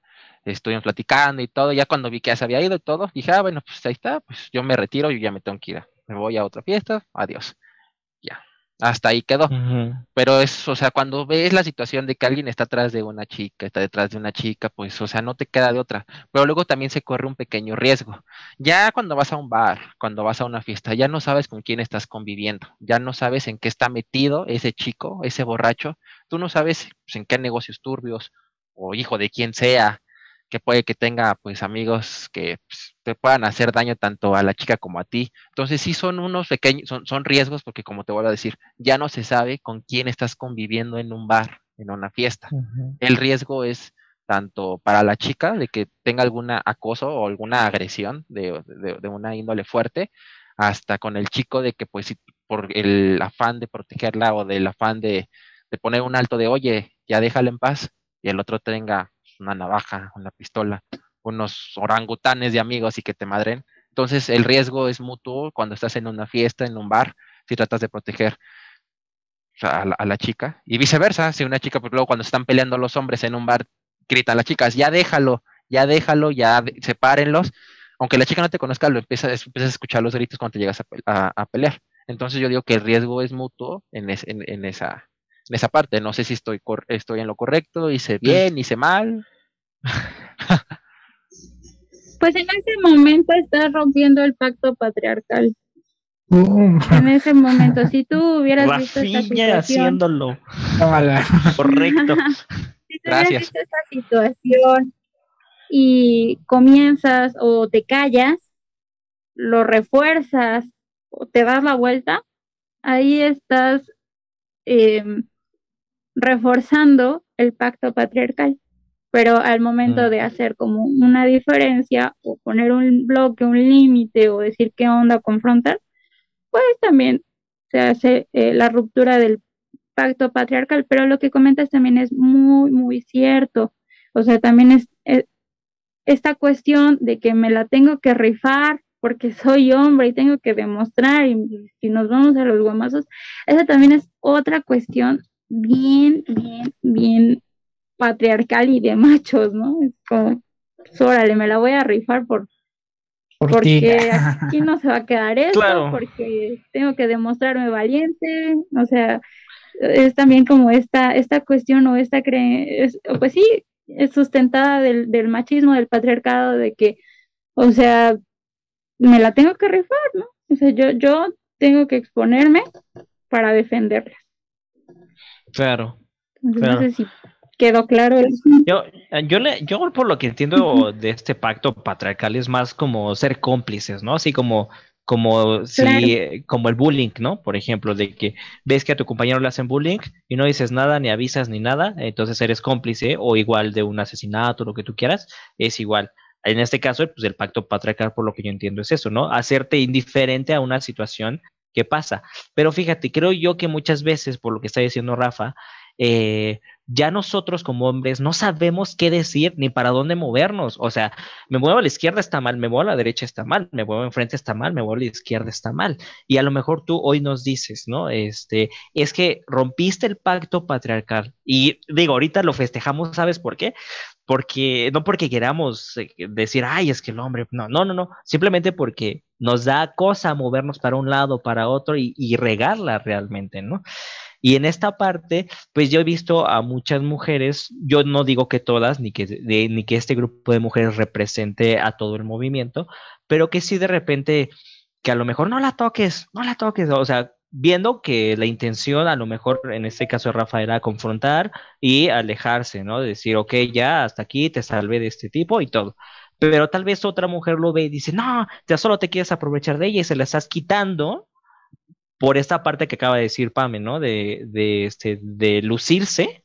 [SPEAKER 1] estuvimos platicando y todo, ya cuando vi que ya se había ido y todo, dije, ah, bueno, pues ahí está, pues yo me retiro, yo ya me tengo que ir, me voy a otra fiesta, adiós. Ya, hasta ahí quedó. Pero es, o sea, cuando ves la situación de que alguien está atrás de una chica, está detrás de una chica, pues, o sea, no te queda de otra. Pero luego también se corre un pequeño riesgo. Ya cuando vas a un bar, cuando vas a una fiesta, ya no sabes con quién estás conviviendo, ya no sabes en qué está metido ese chico, ese borracho, tú no sabes pues, en qué negocios turbios o hijo de quien sea, que puede que tenga pues amigos que pues, te puedan hacer daño tanto a la chica como a ti. Entonces sí son unos pequeños, son, son riesgos porque como te vuelvo a decir, ya no se sabe con quién estás conviviendo en un bar, en una fiesta. El riesgo es tanto para la chica de que tenga alguna acoso o alguna agresión de, de- de una índole fuerte, hasta con el chico de que pues si por el afán de protegerla o del afán de, de poner un alto de oye, ya déjala en paz, y el otro tenga una navaja, una pistola, unos orangutanes de amigos y que te madren. Entonces el riesgo es mutuo cuando estás en una fiesta, en un bar, si tratas de proteger a la, chica. Y viceversa, si una chica, pues luego cuando están peleando los hombres en un bar, gritan las chicas, ya déjalo, ya déjalo, ya sepárenlos. Aunque la chica no te conozca, lo empiezas, a escuchar los gritos cuando llegas a, pe- a- a pelear. Entonces yo digo que el riesgo es mutuo en esa, en esa parte. No sé si estoy, cor- estoy en lo correcto, hice bien, hice mal.
[SPEAKER 2] Pues en ese momento estás rompiendo el pacto patriarcal. En ese momento, si tú hubieras visto esta situación,
[SPEAKER 3] haciéndolo correcto.
[SPEAKER 2] si tú hubieras visto esta situación y comienzas o te callas, lo refuerzas o te das la vuelta, ahí estás em, reforzando el pacto patriarcal. Pero al momento
[SPEAKER 3] Mm.
[SPEAKER 2] de hacer como una diferencia o poner un bloque, un límite o decir qué onda, confrontar, pues también se hace eh, la ruptura del pacto patriarcal. Pero lo que comentas también es muy, muy cierto. O sea, también es, es esta cuestión de que me la tengo que rifar porque soy hombre y tengo que demostrar y si nos vamos a los guamazos, esa también es otra cuestión bien, bien, bien patriarcal y de machos, ¿no? Es como, pues, órale, me la voy a rifar por,
[SPEAKER 4] Por
[SPEAKER 2] porque aquí no se va a quedar esto,
[SPEAKER 3] Claro.
[SPEAKER 2] porque tengo que demostrarme valiente, o sea, es también como esta, esta cuestión o esta creencia, pues sí, es sustentada del, del machismo, del patriarcado, de que, o sea, me la tengo que rifar, ¿no? O sea, yo, yo tengo que exponerme para defenderla.
[SPEAKER 3] Claro.
[SPEAKER 2] Entonces,
[SPEAKER 3] Claro.
[SPEAKER 2] no sé si quedó claro eso.
[SPEAKER 3] Yo, yo, le, yo por lo que entiendo de este pacto patriarcal es más como ser cómplices, ¿no? Así como, como si,
[SPEAKER 2] Claro.
[SPEAKER 3] eh, como el bullying, ¿no? Por ejemplo, de que ves que a tu compañero le hacen bullying y no dices nada, ni avisas ni nada, entonces eres cómplice o igual de un asesinato, lo que tú quieras, es igual. En este caso, pues el pacto patriarcal, por lo que yo entiendo, es eso, ¿no? Hacerte indiferente a una situación que pasa. Pero fíjate, creo yo que muchas veces, por lo que está diciendo Rafa, eh, ya nosotros como hombres no sabemos qué decir ni para dónde movernos. O sea, me muevo a la izquierda está mal, me muevo a la derecha está mal, me muevo enfrente está mal, me muevo a la izquierda está mal. Y a lo mejor tú hoy nos dices, ¿no? Este, es que rompiste el pacto patriarcal. Y digo, ahorita lo festejamos, ¿sabes por qué? Porque, no porque queramos eh, decir, ay, es que el hombre, no, no, no, no, simplemente porque nos da cosa movernos para un lado, para otro y, y regarla realmente, ¿no? Y en esta parte, pues yo he visto a muchas mujeres, yo no digo que todas, ni que, ni que este grupo de mujeres represente a todo el movimiento, pero que sí de repente, que a lo mejor no la toques, no la toques, o sea, viendo que la intención a lo mejor en este caso de Rafael era confrontar y alejarse, ¿no? decir, ok, ya hasta aquí te salvé de este tipo y todo. Pero tal vez otra mujer lo ve y dice, no, ya solo te quieres aprovechar de ella y se la estás quitando por esta parte que acaba de decir Pame, ¿no? De, de, este, de lucirse.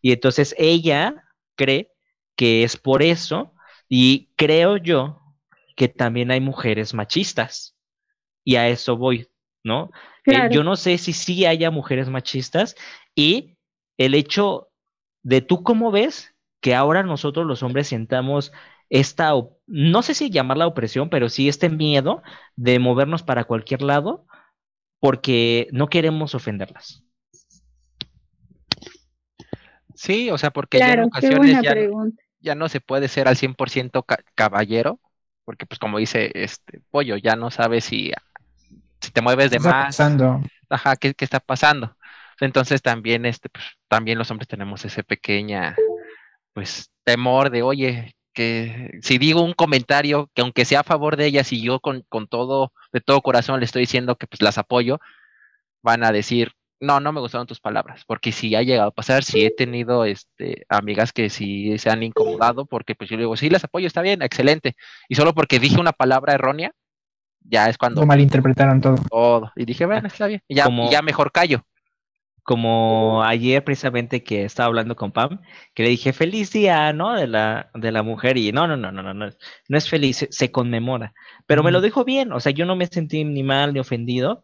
[SPEAKER 3] Y entonces ella cree que es por eso. Y creo yo que también hay mujeres machistas. Y a eso voy, ¿no? Eh, yo no sé si sí haya mujeres machistas. Y el hecho de tú cómo ves que ahora nosotros los hombres sientamos esta, no sé si llamarla opresión, pero sí este miedo de movernos para cualquier lado porque no queremos ofenderlas.
[SPEAKER 1] Sí, o sea, porque ya en ocasiones ya, no se puede ser al 100% caballero, porque pues como dice este pollo, ya no sabes si, si te mueves de más. Pasando? Ajá, ¿qué, ¿qué, está pasando? Entonces también, este, pues, también los hombres tenemos ese pequeña, pues, temor de, oye, que si digo un comentario que aunque sea a favor de ellas y yo con, con todo, de todo corazón le estoy diciendo que pues las apoyo, van a decir, no, no me gustaron tus palabras, porque si ha llegado a pasar, si he tenido este, amigas que sí se han incomodado, porque pues yo digo, sí, las apoyo, está bien, excelente, y solo porque dije una palabra errónea, ya es cuando...
[SPEAKER 4] Lo malinterpretaron todo.
[SPEAKER 1] Todo, y dije, bueno, está bien, y ya, y ya mejor callo
[SPEAKER 3] como ayer precisamente que estaba hablando con Pam, que le dije feliz día, ¿no? De la, de la mujer y no, no, no, no, no, no, no es feliz, se, conmemora. Pero me lo dijo bien, o sea, yo no me sentí ni mal ni ofendido,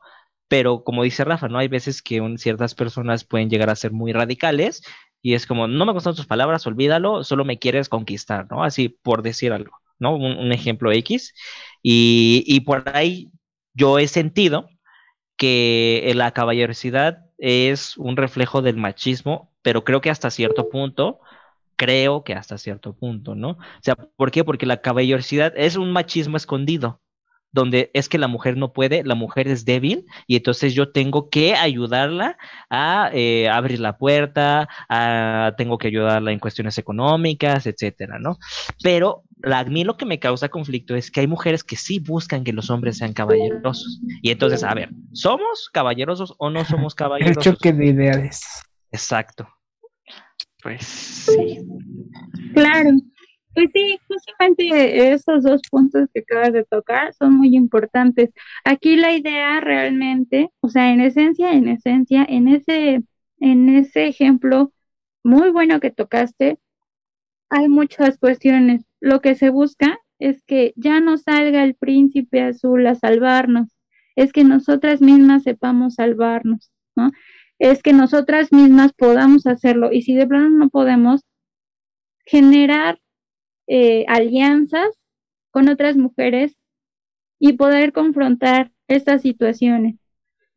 [SPEAKER 3] pero como dice Rafa, ¿no? Hay veces que ciertas personas pueden llegar a ser muy radicales y es como, no me gustan tus palabras, olvídalo, solo me quieres conquistar, ¿no? Así por decir algo, ¿no? Un, ejemplo X. Y, y por ahí yo he sentido que la caballerosidad es un reflejo del machismo, pero creo que hasta cierto punto, creo que hasta cierto punto, ¿no? O sea, ¿por qué? Porque la caballerosidad es un machismo escondido donde es que la mujer no puede, la mujer es débil y entonces yo tengo que ayudarla a eh, abrir la puerta, tengo que ayudarla en cuestiones económicas, etcétera, ¿no? Pero a mí lo que me causa conflicto es que hay mujeres que sí buscan que los hombres sean caballerosos. Y entonces, a ver, ¿somos caballerosos o no somos caballerosos?
[SPEAKER 4] El choque de ideales.
[SPEAKER 3] Exacto.
[SPEAKER 1] Pues sí.
[SPEAKER 2] Claro. Pues sí, justamente esos dos puntos que acabas de tocar son muy importantes. Aquí la idea realmente, o sea, en esencia, en esencia, en ese, en ese ejemplo muy bueno que tocaste, hay muchas cuestiones. Lo que se busca es que ya no salga el príncipe azul a salvarnos, es que nosotras mismas sepamos salvarnos, ¿no? Es que nosotras mismas podamos hacerlo y si de plano no podemos, generar eh, alianzas con otras mujeres y poder confrontar estas situaciones.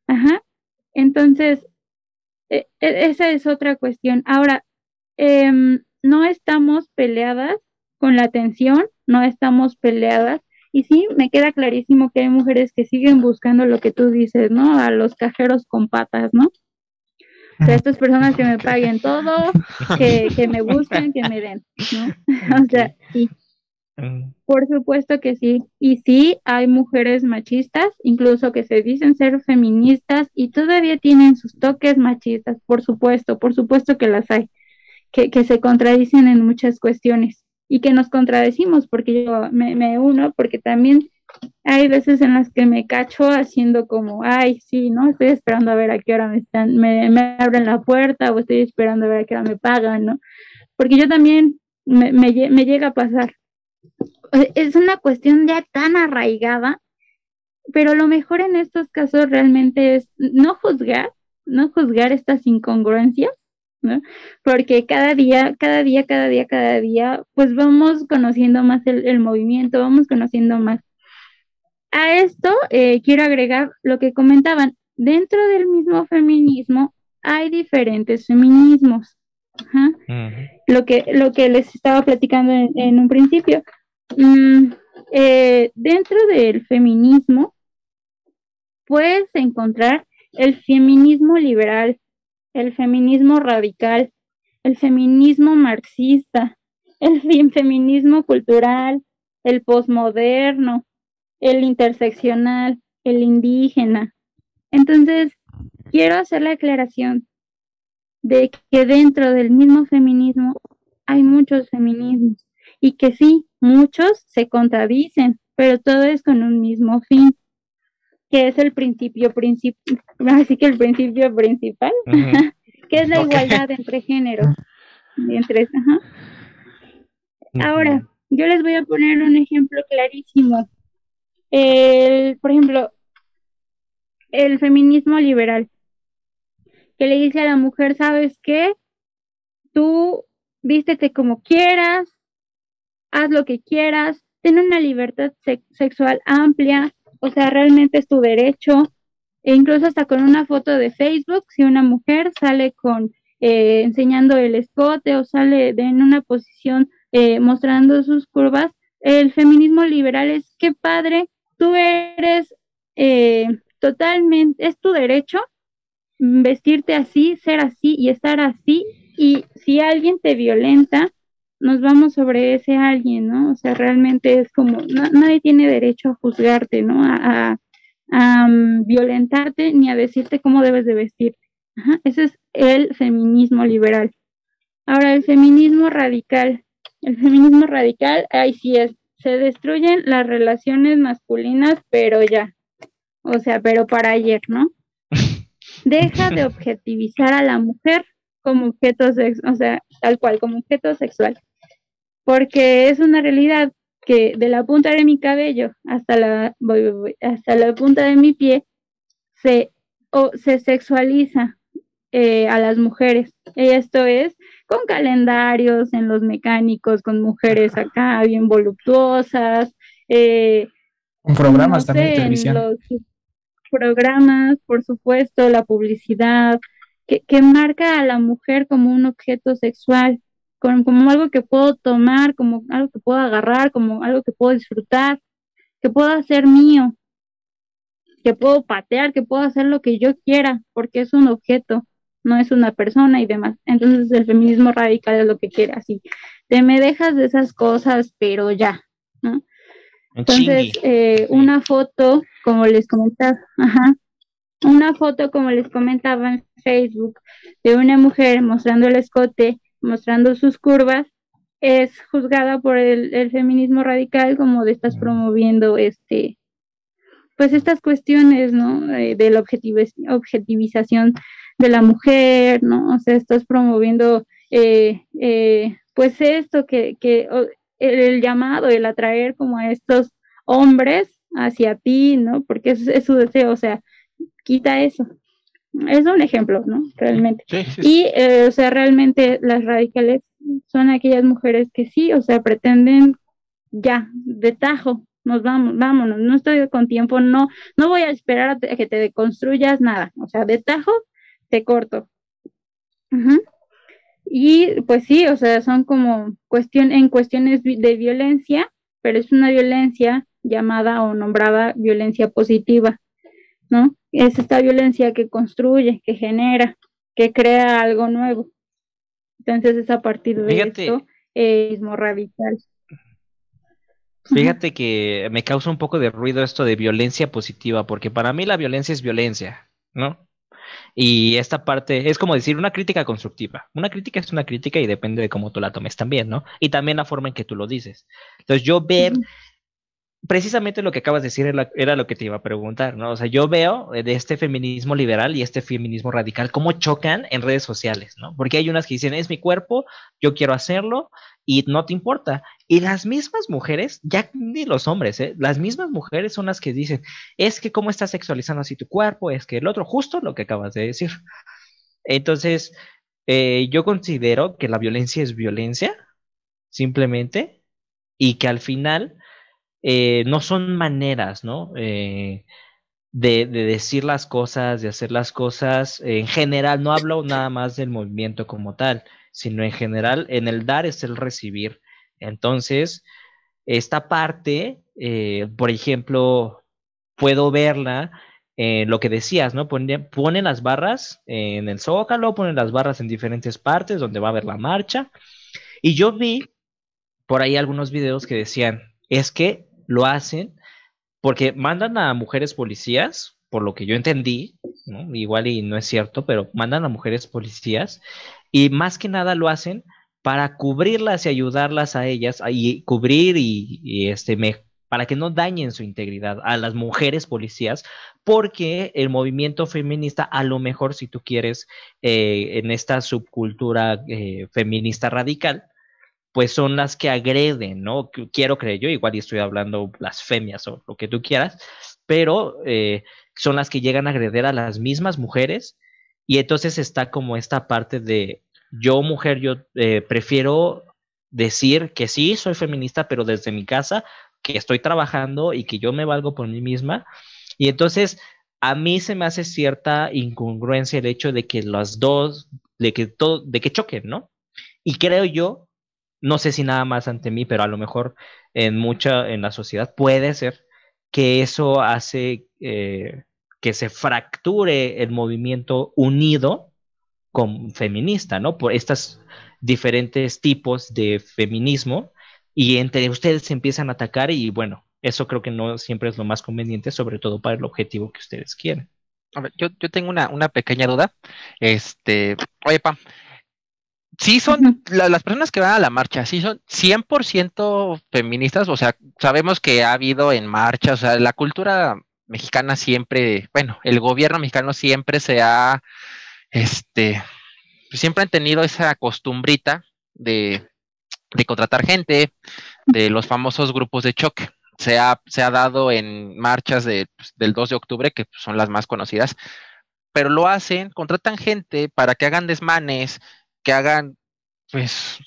[SPEAKER 2] Ajá. Entonces, e, e, esa es otra cuestión. Ahora, em, no estamos peleadas con la atención, no estamos peleadas. Y sí, me queda clarísimo que hay mujeres que siguen buscando lo que tú dices, ¿no? A los cajeros con patas, ¿no? O sea, estas personas que me paguen todo, que, que me busquen, que me den, ¿no? O sea, sí. Mm. Por supuesto que sí. Y sí, hay mujeres machistas, incluso que se dicen ser feministas y todavía tienen sus toques machistas, por supuesto, por supuesto que las hay, que, que se contradicen en muchas cuestiones y que nos contradecimos, porque yo me, me uno, porque también hay veces en las que me cacho haciendo como, ay, sí, ¿no? Estoy esperando a ver a qué hora me están, me, me abren la puerta o estoy esperando a ver a qué hora me pagan, ¿no? Porque yo también me, me, me llega a pasar. Es una cuestión ya tan arraigada, pero lo mejor en estos casos realmente es no juzgar, no juzgar estas incongruencias, ¿no? Porque cada día, cada día, cada día, cada día, pues vamos conociendo más el, movimiento, vamos conociendo más. A esto eh, quiero agregar lo que comentaban, dentro del mismo feminismo hay diferentes feminismos. lo, que, lo que les estaba platicando en, un principio. Mm, eh, dentro del feminismo puedes encontrar el feminismo liberal, el feminismo radical, el feminismo marxista, el feminismo cultural, el posmoderno, el interseccional, el indígena. Entonces, quiero hacer la aclaración de que dentro del mismo feminismo hay muchos feminismos y que sí, muchos se contradicen, pero todo es con un mismo fin que es el principio principal, así que el principio principal, que es la igualdad entre géneros. Entre, Ahora, yo les voy a poner un ejemplo clarísimo. El, por ejemplo, el feminismo liberal, que le dice a la mujer, ¿sabes qué? Tú vístete como quieras, haz lo que quieras, ten una libertad sexual amplia, o sea, realmente es tu derecho, e incluso hasta con una foto de Facebook, si una mujer sale con eh, enseñando el escote o sale en una posición eh, mostrando sus curvas, el feminismo liberal es qué padre, tú eres eh, totalmente, es tu derecho vestirte así, ser así y estar así, y si alguien te violenta, nos vamos sobre ese alguien, ¿no? O sea, realmente es como, nadie tiene derecho a juzgarte, ¿no? A, mm, violentarte ni a decirte cómo debes de vestirte. ese es el feminismo liberal. Ahora, el feminismo radical. El feminismo radical, ahí sí es, se destruyen las relaciones masculinas, pero ya. O sea, pero para ayer, ¿no? Deja de objetivizar a la mujer como objeto sexual, o sea, tal cual, como objeto sexual porque es una realidad que de la punta de mi cabello hasta la, hasta la punta de mi pie se, o, se sexualiza eh, a las mujeres. Y esto es con calendarios en los mecánicos, con mujeres acá bien voluptuosas. Eh,
[SPEAKER 4] con programas también televisión. Los
[SPEAKER 2] programas, por supuesto, la publicidad, que, que marca a la mujer como un objeto sexual como, algo que puedo tomar, como algo que puedo agarrar, como algo que puedo disfrutar, que puedo hacer mío, que puedo patear, que puedo hacer lo que yo quiera, porque es un objeto, no es una persona y demás. Entonces el feminismo radical es lo que quiere, así. Te me dejas de esas cosas, pero ya, ¿no? Entonces, eh, una foto, como les comentaba, ajá, una foto, como les comentaba en Facebook, de una mujer mostrando el escote mostrando sus curvas, es juzgada por el, feminismo radical como de estás promoviendo este pues estas cuestiones, ¿no? de la objetivización de la mujer, ¿no? O sea, estás promoviendo eh, eh, pues esto que, que el, llamado, el atraer como a estos hombres hacia ti, ¿no? Porque es, es su deseo, o sea, quita eso es un ejemplo, ¿no? Realmente. Y, eh, o sea, realmente las radicales son aquellas mujeres que sí, o sea, pretenden ya, de tajo, nos vamos, vámonos, no estoy con tiempo, no, no voy a esperar a, que te deconstruyas nada, o sea, de tajo, te corto. Y pues sí, o sea, son como cuestión, en cuestiones de violencia, pero es una violencia llamada o nombrada violencia positiva, ¿no? es esta violencia que construye, que genera, que crea algo nuevo. Entonces es a partir de esto es muy radical.
[SPEAKER 3] Fíjate que me causa un poco de ruido esto de violencia positiva, porque para mí la violencia es violencia, ¿no? Y esta parte es como decir una crítica constructiva. Una crítica es una crítica y depende de cómo tú la tomes también, ¿no? Y también la forma en que tú lo dices. Entonces yo ver precisamente lo que acabas de decir era, lo que te iba a preguntar, ¿no? O sea, yo veo de este feminismo liberal y este feminismo radical cómo chocan en redes sociales, ¿no? Porque hay unas que dicen, es mi cuerpo, yo quiero hacerlo y no te importa. Y las mismas mujeres, ya ni los hombres, ¿eh? Las mismas mujeres son las que dicen, es que cómo estás sexualizando así tu cuerpo, es que el otro, justo lo que acabas de decir. Entonces, eh, yo considero que la violencia es violencia, simplemente, y que al final eh, no son maneras, ¿no? Eh, de, de, decir las cosas, de hacer las cosas. En general, no hablo nada más del movimiento como tal, sino en general, en el dar es el recibir. Entonces, esta parte, eh, por ejemplo, puedo verla en lo que decías, ¿no? Ponen, ponen las barras en el zócalo, ponen las barras en diferentes partes donde va a haber la marcha. Y yo vi por ahí algunos videos que decían, es que lo hacen porque mandan a mujeres policías, por lo que yo entendí, igual y no es cierto, pero mandan a mujeres policías y más que nada lo hacen para cubrirlas y ayudarlas a ellas, y cubrir y, este, para que no dañen su integridad a las mujeres policías, porque el movimiento feminista, a lo mejor si tú quieres, eh, en esta subcultura eh, feminista radical, pues son las que agreden, ¿no? Quiero creer yo, igual estoy hablando blasfemias o lo que tú quieras, pero eh, son las que llegan a agreder a las mismas mujeres y entonces está como esta parte de yo mujer, yo eh, prefiero decir que sí, soy feminista, pero desde mi casa, que estoy trabajando y que yo me valgo por mí misma. Y entonces a mí se me hace cierta incongruencia el hecho de que las dos, de que todo, de que choquen, ¿no? Y creo yo no sé si nada más ante mí, pero a lo mejor en mucha, en la sociedad puede ser que eso hace eh, que se fracture el movimiento unido con feminista, ¿no? Por estos diferentes tipos de feminismo y entre ustedes se empiezan a atacar y bueno, eso creo que no siempre es lo más conveniente, sobre todo para el objetivo que ustedes quieren.
[SPEAKER 1] A ver, yo, yo tengo una, una pequeña duda. Este, oye, Pam, sí son las personas que van a la marcha, sí son 100% feministas, o sea, sabemos que ha habido en marcha, o sea, la cultura mexicana siempre, bueno, el gobierno mexicano siempre se ha, este, siempre han tenido esa costumbrita de, de contratar gente, de los famosos grupos de choque. Se ha, se ha dado en marchas de, pues, del 2 de octubre, que son las más conocidas, pero lo hacen, contratan gente para que hagan desmanes, que hagan, pues,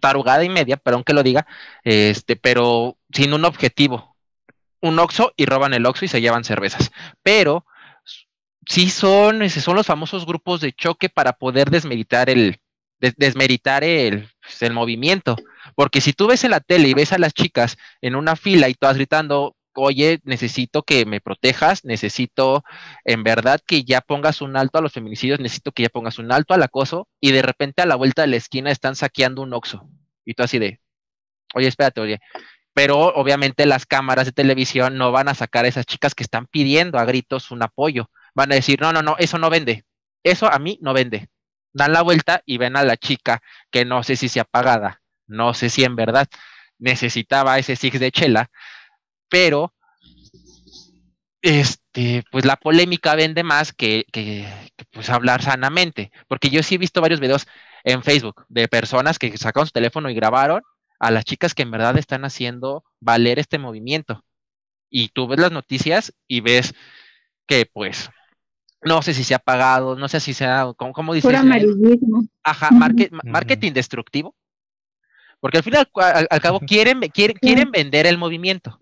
[SPEAKER 1] tarugada y media, perdón que lo diga, este, pero sin un objetivo. Un oxo y roban el oxo y se llevan cervezas. Pero sí son, son los famosos grupos de choque para poder desmeritar el, desmeritar el, pues, el movimiento. Porque si tú ves en la tele y ves a las chicas en una fila y todas gritando oye, necesito que me protejas, necesito en verdad que ya pongas un alto a los feminicidios, necesito que ya pongas un alto al acoso, y de repente a la vuelta de la esquina están saqueando un oxo. Y tú así de, oye, espérate, oye. Pero obviamente las cámaras de televisión no van a sacar a esas chicas que están pidiendo a gritos un apoyo. Van a decir, no, no, no, eso no vende. Eso a mí no vende. Dan la vuelta y ven a la chica que no sé si se apagada, no sé si en verdad necesitaba ese six de chela, pero este, pues la polémica vende más que, que, pues hablar sanamente, porque yo sí he visto varios videos en Facebook de personas que sacaron su teléfono y grabaron a las chicas que en verdad están haciendo valer este movimiento. Y tú ves las noticias y ves que pues no sé si se ha pagado, no sé si se ha, ¿cómo, cómo dices? Ajá, marketing destructivo. Porque al final, al, al cabo, quieren, quieren, quieren vender el movimiento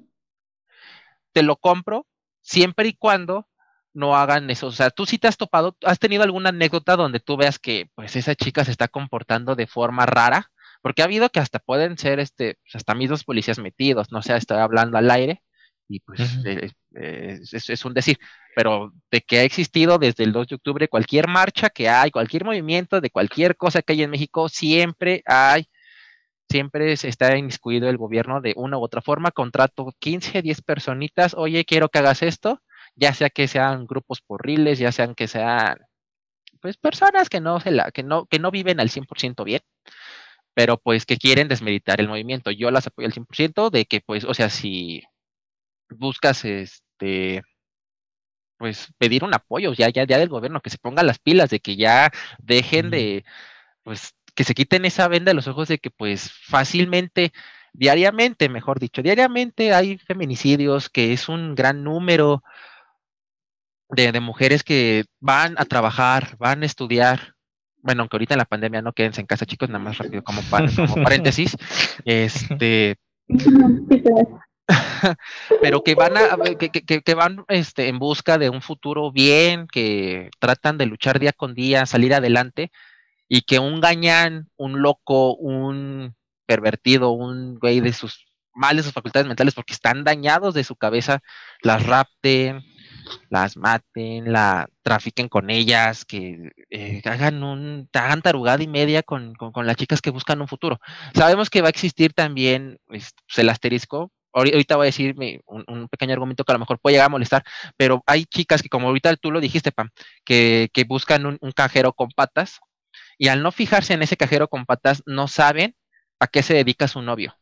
[SPEAKER 1] te lo compro siempre y cuando no hagan eso. O sea, tú sí te has topado, has tenido alguna anécdota donde tú veas que pues esa chica se está comportando de forma rara, porque ha habido que hasta pueden ser este, pues, hasta mismos policías metidos, no sé, estoy hablando al aire y pues eh, es, es, un decir, pero de que ha existido desde el 2 de octubre cualquier marcha que hay, cualquier movimiento de cualquier cosa que hay en México, siempre hay siempre está inmiscuido el gobierno de una u otra forma, contrato 15, 10 personitas, oye, quiero que hagas esto, ya sea que sean grupos porriles, ya sean que sean pues personas que no se la que no que no viven al 100% bien, pero pues que quieren desmeditar el movimiento. Yo las apoyo al 100% de que pues, o sea, si buscas este pues pedir un apoyo ya ya ya del gobierno que se ponga las pilas de que ya dejen de pues que se quiten esa venda de los ojos de que pues fácilmente, diariamente, mejor dicho, diariamente hay feminicidios, que es un gran número de, de mujeres que van a trabajar, van a estudiar bueno, aunque ahorita en la pandemia no quédense en casa, chicos, nada más rápido como, como paréntesis, este, pero que van a, que, que, que, van este, en busca de un futuro bien, que tratan de luchar día con día, salir adelante, y que un gañán, un loco, un pervertido, un güey de sus males, sus facultades mentales, porque están dañados de su cabeza, las rapten, las maten, la trafiquen con ellas, que eh, hagan un hagan tarugada y media con, con, las chicas que buscan un futuro. Sabemos que va a existir también pues, el asterisco. Ahorita voy a decir un, pequeño argumento que a lo mejor puede llegar a molestar, pero hay chicas que, como ahorita tú lo dijiste, Pam, que, que buscan un, un cajero con patas y al no fijarse en ese cajero con patas, no saben a qué se dedica su novio.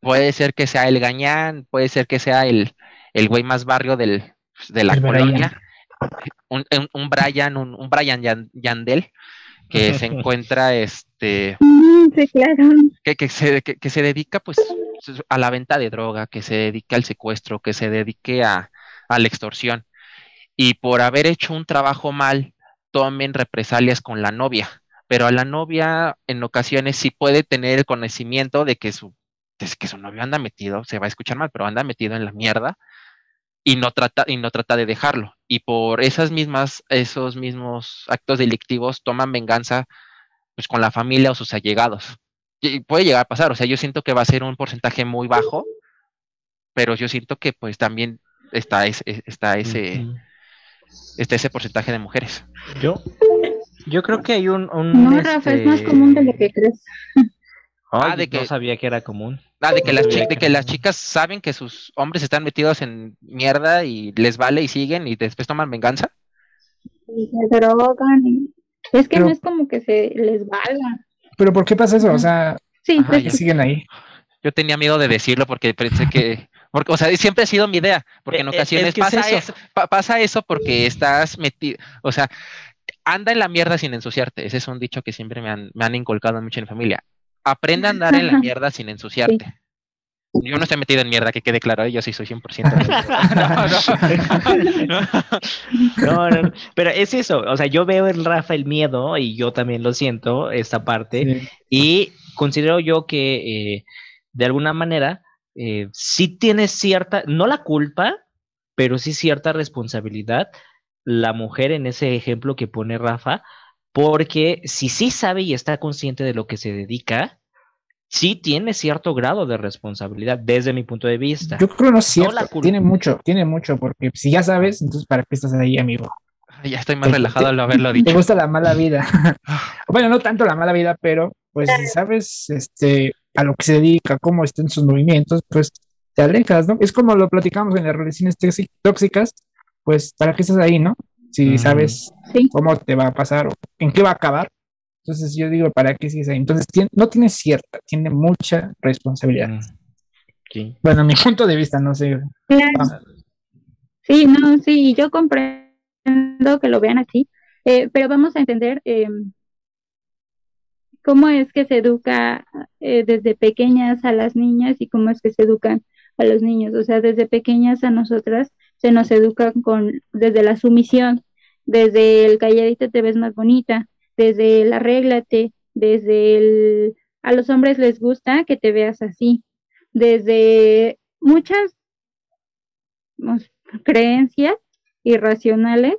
[SPEAKER 1] Puede ser que sea el gañán, puede ser que sea el, el güey más barrio del, de la colonia, Un, un, Brian, un, un Brian Yandel, que se encuentra este que, que, se, que, se dedica pues a la venta de droga, que se dedique al secuestro, que se dedique a, a la extorsión. Y por haber hecho un trabajo mal, tomen represalias con la novia. Pero a la novia en ocasiones sí puede tener el conocimiento de que su, de que su novio anda metido, se va a escuchar mal, pero anda metido en la mierda y no trata y no trata de dejarlo. Y por esas mismas esos mismos actos delictivos toman venganza pues con la familia o sus allegados. Y puede llegar a pasar o sea yo siento que va a ser un porcentaje muy bajo pero yo siento que pues también está ese está ese está ese porcentaje de mujeres.
[SPEAKER 3] Yo yo creo que hay un,
[SPEAKER 2] no Rafa es más común de lo que crees
[SPEAKER 3] ah, de que no sabía que era común
[SPEAKER 1] Ah, de que, las de que las chicas saben que sus hombres están metidos en mierda y les vale y siguen y después toman venganza.
[SPEAKER 2] Y se drogan. Es que no es como que se les valga.
[SPEAKER 4] Pero ¿por qué pasa eso? O sea, sí, siguen ahí.
[SPEAKER 1] Yo tenía miedo de decirlo porque pensé que, porque, o sea, siempre ha sido mi idea, porque en eh, eh, ocasiones pasa, eso. pasa eso porque estás metido, o sea, anda en la mierda sin ensuciarte. Ese es un dicho que siempre me han, me han inculcado mucho en mi familia. Aprende a andar en la mierda sin ensuciarte. Yo no estoy metido en mierda, que quede claro, ¿eh? yo sí soy
[SPEAKER 3] 100%. no, no. pero es eso, o sea, yo veo en Rafa el miedo y yo también lo siento, esta parte, y considero yo que eh, de alguna manera eh, sí tiene cierta, no la culpa, pero sí cierta responsabilidad la mujer en ese ejemplo que pone Rafa, porque si sí sabe y está consciente de lo que se dedica, sí tiene cierto grado de responsabilidad desde mi punto de vista.
[SPEAKER 4] Yo creo que no es cierto, tiene mucho, tiene mucho, porque si ya sabes, entonces ¿para qué estás ahí, amigo?
[SPEAKER 1] Ya estoy más relajado al haberlo dicho.
[SPEAKER 4] Te gusta la mala vida. bueno, no tanto la mala vida, pero pues si sabes este, a lo que se dedica, cómo están sus movimientos, pues te alejas, ¿no? Es como lo platicamos en las relaciones tóxicas, pues ¿para qué estás ahí, no? Si sabes cómo te va a pasar o en qué va a acabar, entonces yo digo, ¿para qué sigues ahí? Entonces no tiene cierta, tiene mucha responsabilidad. Bueno, mi punto de vista, no sé.
[SPEAKER 2] Sí, no, sí, yo comprendo que lo vean así, eh, pero vamos a entender em, cómo es que se educa eh, desde pequeñas a las niñas y cómo es que se educan a los niños. O sea, desde pequeñas a nosotras se nos educa con, desde la sumisión, desde el calladito te ves más bonita, desde el arréglate, desde el a los hombres les gusta que te veas así, desde muchas creencias irracionales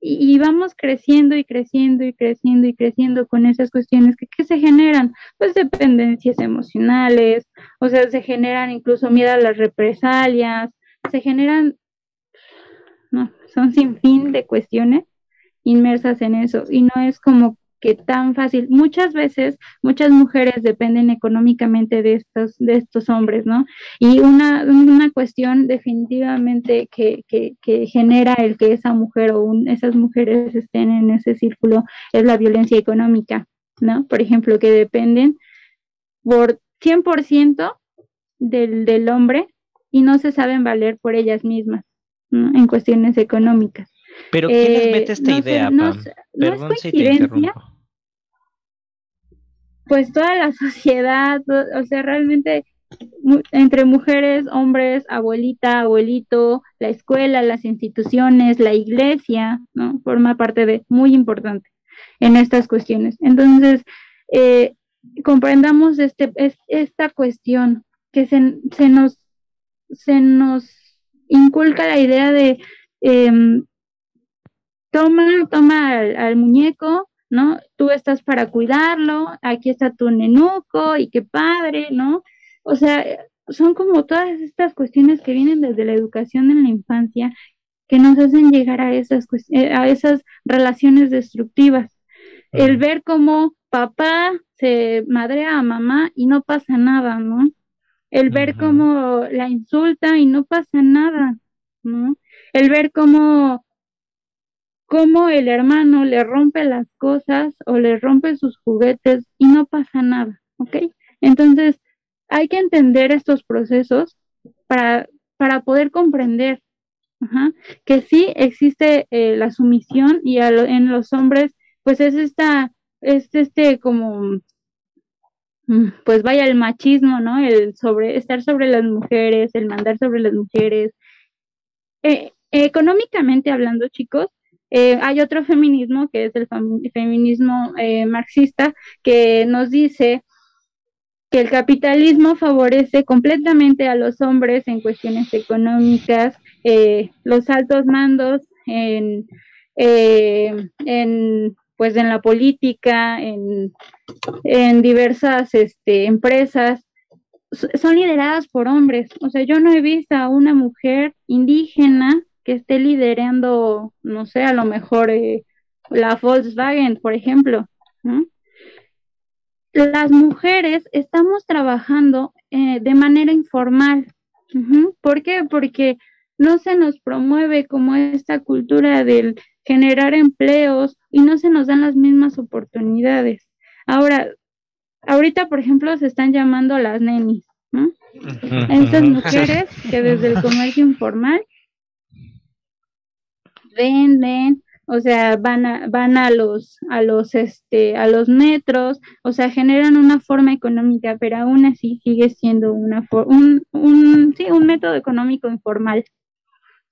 [SPEAKER 2] y, vamos creciendo y creciendo y creciendo y creciendo con esas cuestiones que, que, se generan, pues dependencias emocionales, o sea, se generan incluso miedo a las represalias, se generan, no, son sin fin de cuestiones inmersas en eso y no es como que tan fácil. Muchas veces, muchas mujeres dependen económicamente de estos, de estos hombres, ¿no? Y una, una cuestión definitivamente que, que, que genera el que esa mujer o esas mujeres estén en ese círculo es la violencia económica, ¿no? Por ejemplo, que dependen por 100% del, del hombre y no se saben valer por ellas mismas, ¿no? En cuestiones económicas.
[SPEAKER 3] Pero ¿quién les mete esta eh, idea, no, Perdón si te interrumpo.
[SPEAKER 2] Pues toda la sociedad, o sea, realmente entre mujeres, hombres, abuelita, abuelito, la escuela, las instituciones, la iglesia, ¿no? Forma parte de muy importante. en estas cuestiones. Entonces, eh, comprendamos este, esta cuestión, que se, se, nos, se nos inculca la idea de em, toma, toma al, muñeco, ¿no? Tú estás para cuidarlo, aquí está tu nenuco y qué padre, ¿no? O sea, son como todas estas cuestiones que vienen desde la educación en la infancia que nos hacen llegar a esas, eh, a esas relaciones destructivas. El ver cómo papá se madrea a mamá y no pasa nada, ¿no? El ver cómo la insulta y no pasa nada, ¿no? El ver cómo, cómo el hermano le rompe las cosas o le rompe sus juguetes y no pasa nada, ¿ok? Entonces, hay que entender estos procesos para, para poder comprender que sí existe eh, la sumisión y en los hombres, pues es esta es este como pues vaya el machismo, ¿no? El sobre estar sobre las mujeres, el mandar sobre las mujeres. Eh, económicamente hablando, chicos, eh, hay otro feminismo que es el feminismo eh, marxista que nos dice que el capitalismo favorece completamente a los hombres en cuestiones económicas, los altos mandos en, en pues en la política, en, diversas este, empresas, son lideradas por hombres. O sea, yo no he visto a una mujer indígena que esté liderando, no sé, a lo mejor eh, la Volkswagen, por ejemplo. Las mujeres estamos trabajando eh, de manera informal. ¿Por qué? Porque no se nos promueve como esta cultura del generar empleos y no se nos dan las mismas oportunidades. Ahora, ahorita, por ejemplo, se están llamando las nenis, ¿no? Estas mujeres que desde el comercio informal venden, o sea, van a, van a los, a los, este, a los metros, o sea, generan una forma económica, pero aún así sigue siendo una un, un, sí, un método económico informal.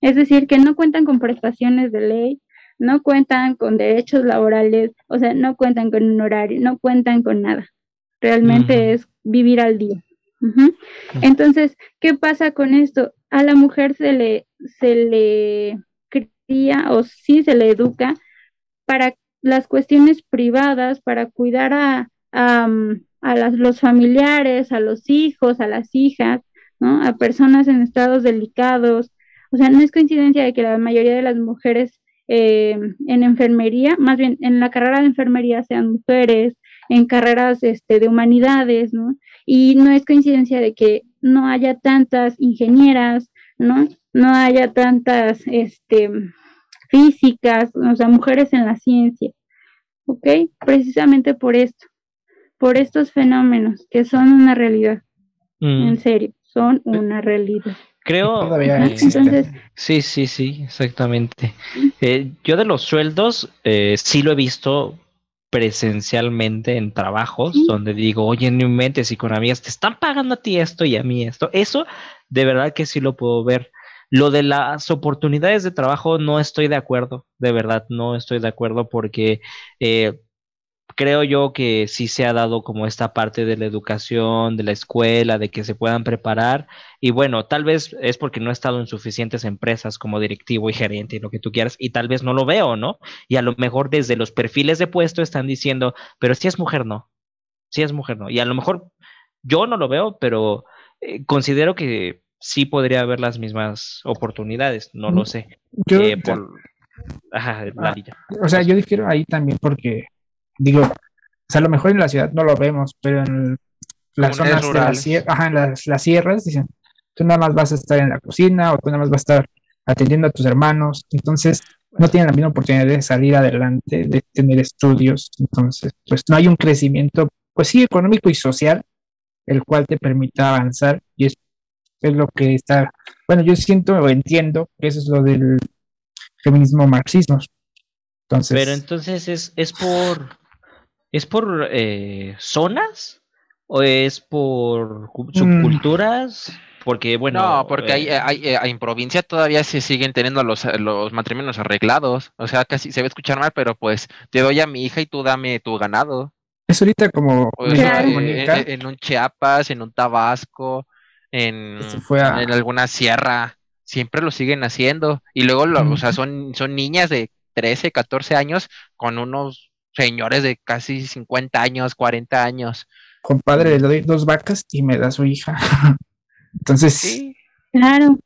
[SPEAKER 2] Es decir, que no cuentan con prestaciones de ley, no cuentan con derechos laborales, o sea, no cuentan con un horario, no cuentan con nada. Realmente es vivir al día. Entonces, ¿qué pasa con esto? A la mujer se le, se le cría o sí se le educa para las cuestiones privadas, para cuidar a, a, a los familiares, a los hijos, a las hijas, ¿no? a personas en estados delicados. O sea, no es coincidencia de que la mayoría de las mujeres eh, en enfermería, más bien en la carrera de enfermería sean mujeres, en carreras este, de humanidades, ¿no? Y no es coincidencia de que no haya tantas ingenieras, ¿no? No haya tantas este, físicas, o sea, mujeres en la ciencia, ¿ok? Precisamente por esto, por estos fenómenos que son una realidad, en mm. serio, son una realidad.
[SPEAKER 3] Creo. sí, sí, sí, exactamente. Eh, yo de los sueldos eh, sí lo he visto presencialmente en trabajos donde digo, oye, no inventes y con amigas te están pagando a ti esto y a mí esto. Eso de verdad que sí lo puedo ver. Lo de las oportunidades de trabajo no estoy de acuerdo, de verdad no estoy de acuerdo porque eh, creo yo que sí se ha dado como esta parte de la educación, de la escuela, de que se puedan preparar. Y bueno, tal vez es porque no he estado en suficientes empresas como directivo y gerente y lo que tú quieras, y tal vez no lo veo, ¿no? Y a lo mejor desde los perfiles de puesto están diciendo, pero si es mujer, no. Si es mujer, no. Y a lo mejor yo no lo veo, pero eh, considero que sí podría haber las mismas oportunidades, no lo sé. Yo, eh,
[SPEAKER 4] Ajá, ah, o sea, yo difiero ahí también porque digo, o sea, a lo mejor en la ciudad no lo vemos, pero en las zonas de la sierra, ajá, en las, las, sierras, dicen, tú nada más vas a estar en la cocina o tú nada más vas a estar atendiendo a tus hermanos, entonces no tienen la misma oportunidad de salir adelante, de tener estudios, entonces, pues no hay un crecimiento, pues sí, económico y social, el cual te permita avanzar y es, es lo que está, bueno, yo siento o entiendo que eso es lo del feminismo marxismo.
[SPEAKER 3] Entonces, Pero entonces es, es por ¿Es por eh, zonas? o es por
[SPEAKER 4] Mm.
[SPEAKER 3] subculturas? Porque, bueno.
[SPEAKER 1] no, porque hay,
[SPEAKER 3] eh,
[SPEAKER 1] hay, eh, en provincia todavía se siguen teniendo los, los matrimonios arreglados. O sea, casi se va a escuchar mal, pero pues te doy a mi hija y tú dame tu ganado.
[SPEAKER 4] Es ahorita como
[SPEAKER 1] O eh,
[SPEAKER 4] Mónica,
[SPEAKER 1] en, en un Chiapas, en un Tabasco, en,
[SPEAKER 4] se fue a-
[SPEAKER 1] en alguna sierra, siempre lo siguen haciendo. Y luego, lo- o sea,
[SPEAKER 4] Ujú.
[SPEAKER 1] son, son niñas de 13, 14 años con unos señores de casi 50 años, 40 años.
[SPEAKER 4] compadre, le doy dos vacas y me da su hija. Entonces,
[SPEAKER 1] Sí.
[SPEAKER 2] Claro.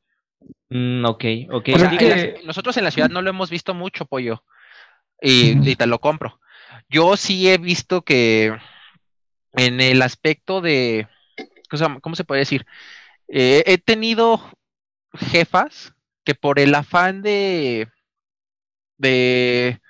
[SPEAKER 3] mm, ok, ok.
[SPEAKER 4] O sea
[SPEAKER 1] en
[SPEAKER 4] que-
[SPEAKER 1] la- nosotros en la ciudad no lo hemos visto mucho, pollo. Y, y te lo compro. Yo sí he visto que en el aspecto de, ¿cómo se puede decir? Eh, he tenido jefas que por el afán de, de,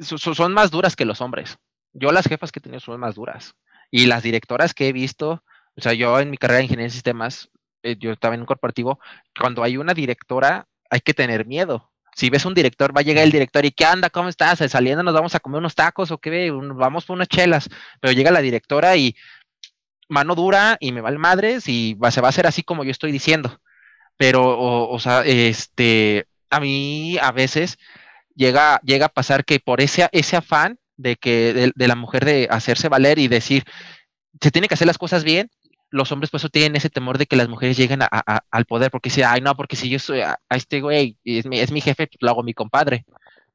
[SPEAKER 1] so- so- son más duras que los hombres. Yo las jefas que he tenido son más duras. Y las directoras que he visto, o sea, yo en mi carrera de ingeniería de sistemas, eh, yo estaba en un corporativo, cuando hay una directora hay que tener miedo. Si ves un director, va a llegar el director y ¿qué anda? ¿Cómo estás? Saliendo nos vamos a comer unos tacos o qué, vamos por unas chelas. Pero llega la directora y mano dura y me vale madres y va, se va a hacer así como yo estoy diciendo. Pero, o, o sea, este, a mí a veces llega, llega a pasar que por ese, ese afán de que de, de la mujer de hacerse valer y decir, se tiene que hacer las cosas bien, los hombres por eso tienen ese temor de que las mujeres lleguen a- a- al poder, porque dicen, ay no, porque si yo soy a, este güey es mi, es mi jefe, pues lo hago mi compadre.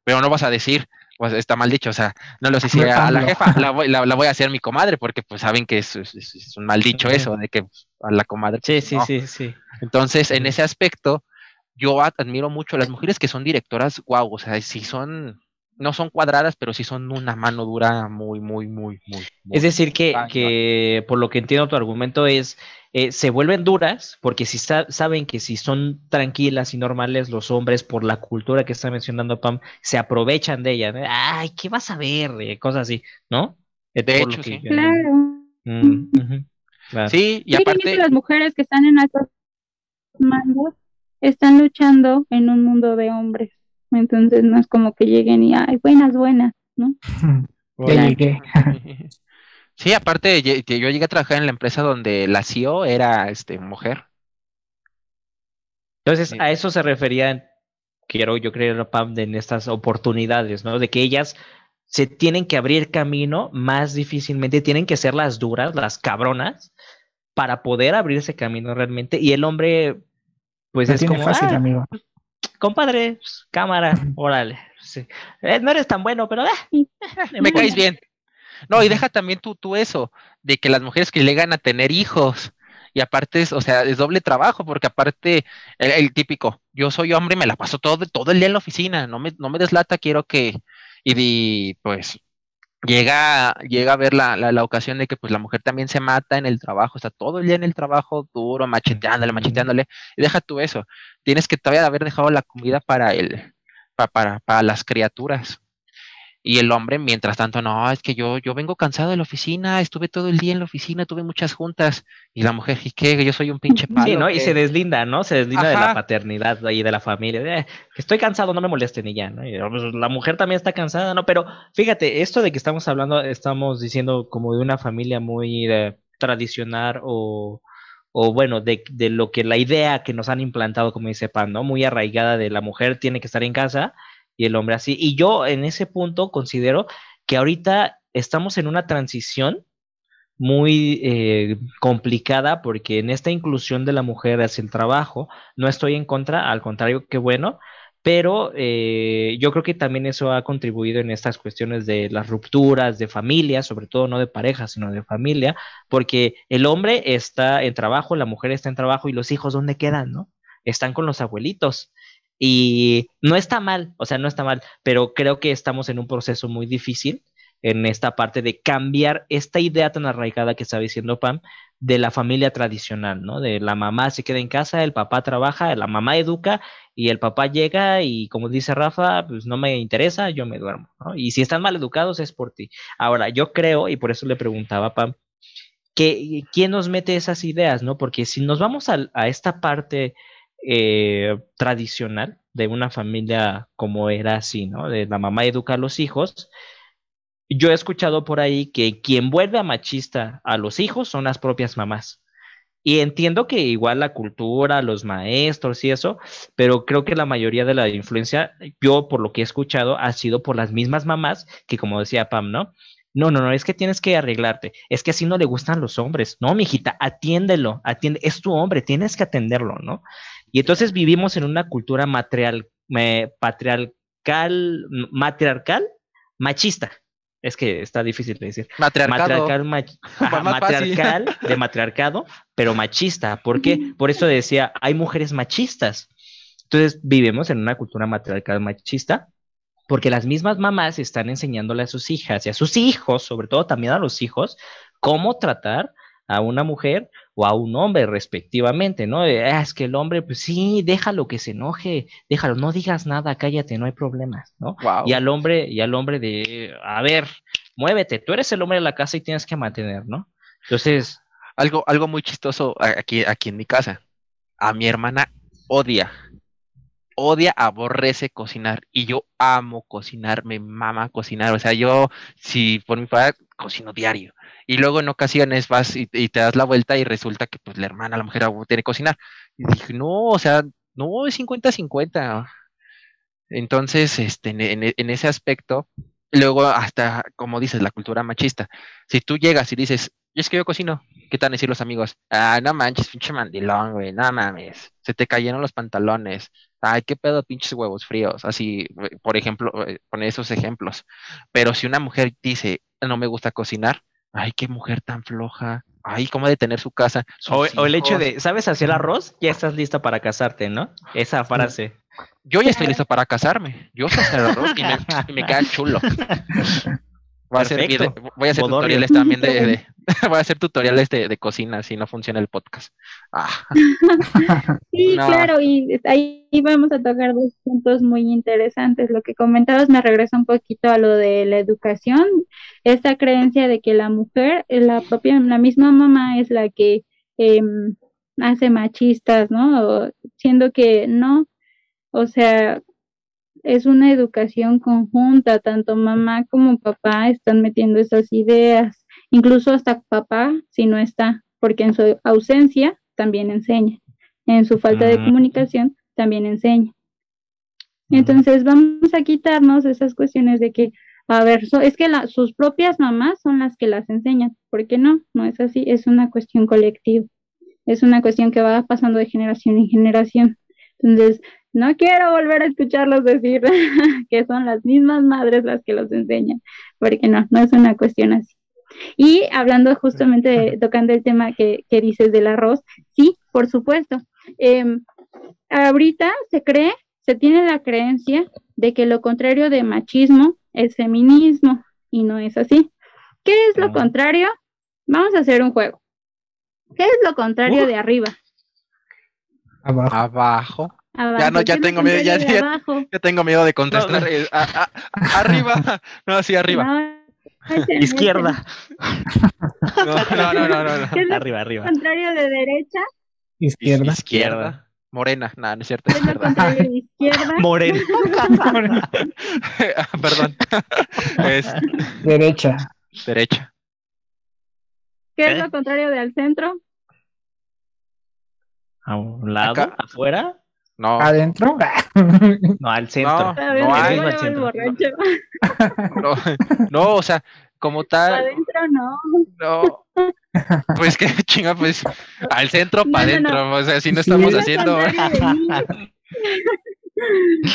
[SPEAKER 1] Pero no vas a decir, pues está mal dicho, o sea, no lo sé si a la jefa la voy, la, la voy a hacer mi comadre, porque pues saben que es, es- es- es un mal dicho eso, de que pues, a la comadre.
[SPEAKER 3] Sí, sí,
[SPEAKER 1] no.
[SPEAKER 3] sí, sí.
[SPEAKER 1] Entonces, en ese aspecto, yo ad- admiro mucho a las mujeres que son directoras, wow, o sea, sí son, no son cuadradas, pero sí son una mano dura muy, muy, muy, muy. muy
[SPEAKER 3] Es decir, que, que por lo que entiendo tu argumento es, eh, se vuelven duras porque si sa- saben que si son tranquilas y normales, los hombres, por la cultura que está mencionando Pam, se aprovechan de ella. ¿no? Ay, ¿qué vas a ver? Eh, cosas así, ¿no? Eh,
[SPEAKER 1] De
[SPEAKER 3] por
[SPEAKER 1] hecho,
[SPEAKER 3] que
[SPEAKER 1] sí.
[SPEAKER 2] Claro.
[SPEAKER 3] Mm, claro.
[SPEAKER 1] Sí, y
[SPEAKER 2] Sí,
[SPEAKER 1] aparte,
[SPEAKER 2] las mujeres que están en altos mandos están luchando en un mundo de hombres. Entonces no es como que lleguen y, ay, buenas, buenas, ¿no?
[SPEAKER 4] ya llegué.
[SPEAKER 1] sí, aparte, que yo llegué a trabajar en la empresa donde la CEO era, este, mujer.
[SPEAKER 3] Entonces, a eso se refería, quiero yo creer, Pam, en estas oportunidades, ¿no? De que ellas se tienen que abrir camino más difícilmente, tienen que ser las duras, las cabronas, para poder abrir ese camino realmente. Y el hombre, pues es como,
[SPEAKER 4] fácil,
[SPEAKER 3] "Ah,
[SPEAKER 4] amigo.
[SPEAKER 3] compadre, pues, cámara, órale. sí. Eh, no eres tan bueno, pero ah,
[SPEAKER 1] Me caes bien. No, y deja también tú, tú eso, de que las mujeres que llegan a tener hijos, y aparte es, o sea, es doble trabajo, porque aparte, el, el típico, yo soy hombre y me la paso todo, todo el día en la oficina, no me, no me deslata, quiero que, y, di- pues, llega, llega a ver la, la, la ocasión de que pues la mujer también se mata en el trabajo, está todo el día en el trabajo duro, macheteándole, macheteándole, y deja tú eso, tienes que todavía haber dejado la comida para el, pa- para, para las criaturas. Y el hombre, mientras tanto, no, es que yo, yo vengo cansado de la oficina, estuve todo el día en la oficina, tuve muchas juntas. Y la mujer, ¿y qué? Yo soy un pinche palo.
[SPEAKER 3] sí, ¿no? Y
[SPEAKER 1] ¿qué?".
[SPEAKER 3] se deslinda, ¿no? Se deslinda de la paternidad y de la familia. "Eh, estoy cansado, no me molesten y ya, ¿no? Y, pues, la mujer también está cansada, ¿no? Pero fíjate, esto de que estamos hablando, estamos diciendo como de una familia muy eh, tradicional o, o bueno, de, de lo que la idea que nos han implantado, como dice Pan, ¿no? Muy arraigada de la mujer tiene que estar en casa y el hombre así. Y yo en ese punto considero que ahorita estamos en una transición muy eh, complicada porque en esta inclusión de la mujer hacia el trabajo no estoy en contra, al contrario, qué bueno, pero eh, yo creo que también eso ha contribuido en estas cuestiones de las rupturas de familia, sobre todo no de pareja, sino de familia, porque el hombre está en trabajo, la mujer está en trabajo y los hijos, ¿dónde quedan, no? Están con los abuelitos. Y no está mal, o sea, no está mal, pero creo que estamos en un proceso muy difícil en esta parte de cambiar esta idea tan arraigada que estaba diciendo Pam de la familia tradicional, ¿no? De la mamá se queda en casa, el papá trabaja, la mamá educa y el papá llega y como dice Rafa, pues no me interesa, yo me duermo, ¿no? Y si están mal educados es por ti. Ahora, yo creo, y por eso le preguntaba Pam, que quién nos mete esas ideas, ¿no? Porque si nos vamos a esta parte eh, tradicional de una familia como era así, ¿no? De la mamá educa a los hijos, yo he escuchado por ahí que quien vuelve a machista a los hijos son las propias mamás. Y entiendo que igual la cultura, los maestros y eso, pero creo que la mayoría de la influencia, yo por lo que he escuchado, ha sido por las mismas mamás que, como decía Pam, ¿no? No, no, no, es que tienes que arreglarte. Es que así no le gustan los hombres. No, mijita, atiéndelo, atiende, es tu hombre, tienes que atenderlo, ¿no? Y entonces vivimos en una cultura material, patriarcal, matriarcal, machista. Es que está difícil de decir. Matriarcal, matriarcal de matriarcado, pero machista. ¿Por qué? Por eso decía, hay mujeres machistas. Entonces vivimos en una cultura matriarcal machista porque las mismas mamás están enseñándole a sus hijas y a sus hijos, sobre todo también a los hijos, cómo tratar a una mujer o a un hombre respectivamente, ¿no? Ah, es que el hombre, pues sí, déjalo que se enoje, déjalo, no digas nada, cállate, no hay problemas, ¿no? Y al hombre, y al hombre de, a ver, muévete, tú eres el hombre de la casa y tienes que mantener, ¿no? Entonces...
[SPEAKER 1] Algo, algo muy chistoso aquí, aquí en mi casa. A mi hermana odia, odia, aborrece cocinar y yo amo cocinar, me mama cocinar. O sea, yo, si por mi padre, cocino diario y luego en ocasiones vas y, te das la vuelta y resulta que pues la hermana, la mujer tiene que cocinar. Y dije, no, o sea, no, es 50-50. Entonces, este, en, ese aspecto, luego hasta, como dices, la cultura machista. Si tú llegas y dices, yo es que yo cocino, ¿qué tal decir los amigos? Ah, no manches, pinche mandilón, güey, no mames, se te cayeron los pantalones. Ay, qué pedo, pinches huevos fríos. Así, por ejemplo, eh, poner esos ejemplos. Pero si una mujer dice, no me gusta cocinar, ay, qué mujer tan floja, ay, cómo de tener su casa.
[SPEAKER 3] O, el hecho de, ¿sabes hacer arroz? Ya estás lista para casarte, ¿no? Esa frase.
[SPEAKER 1] Yo ya estoy listo para casarme. Yo sé hacer arroz y me, y me queda chulo. Voy a, hacer, voy a hacer tutoriales también de, voy a hacer tutoriales de, cocina si no funciona el podcast. Ah.
[SPEAKER 2] Sí, claro, y ahí vamos a tocar dos puntos muy interesantes. Lo que comentabas me regresa un poquito a lo de la educación, esta creencia de que la mujer, la propia, la misma mamá es la que em, hace machistas, ¿no? siendo que no, o sea, es una educación conjunta, tanto mamá como papá están metiendo esas ideas, incluso hasta papá si no está, porque en su ausencia también enseña, en su falta de mm. comunicación también enseña. Entonces vamos a quitarnos esas cuestiones de que, a ver, es que sus propias mamás son las que las enseñan, ¿por qué no? No es así, es una cuestión colectiva, es una cuestión que va pasando de generación en generación. Entonces, no quiero volver a escucharlos decir que son las mismas madres las que los enseñan, porque no, no es una cuestión así. Y hablando justamente, tocando el tema que, dices del arroz, sí, por supuesto. Em, ahorita se cree, se tiene la creencia de que lo contrario de machismo es feminismo, y no es así. ¿Qué es lo contrario? Vamos a hacer un juego. ¿Qué es lo contrario de arriba?
[SPEAKER 1] Abajo. Abajo. Ya no, ya tengo miedo, ya, ya, tengo miedo de contestar. Eh, arriba, no, sí, arriba.
[SPEAKER 3] Izquierda.
[SPEAKER 1] No, no, no, no,
[SPEAKER 3] Arriba, arriba.
[SPEAKER 2] contrario de derecha?
[SPEAKER 4] Izquierda.
[SPEAKER 1] Izquierda. Morena, no, no es cierto.
[SPEAKER 2] ¿Qué es lo contrario de izquierda?
[SPEAKER 3] Morena.
[SPEAKER 1] Ah, perdón. Es...
[SPEAKER 4] Derecha.
[SPEAKER 1] Derecha.
[SPEAKER 2] ¿Qué es lo contrario de al centro?
[SPEAKER 3] A un lado, afuera.
[SPEAKER 1] No.
[SPEAKER 4] ¿Adentro?
[SPEAKER 3] no, al centro.
[SPEAKER 1] No,
[SPEAKER 3] hay.
[SPEAKER 1] No, no, o sea, como tal.
[SPEAKER 2] Adentro no.
[SPEAKER 1] No. Pues que chinga, pues al centro para adentro. O sea, si no estamos haciendo.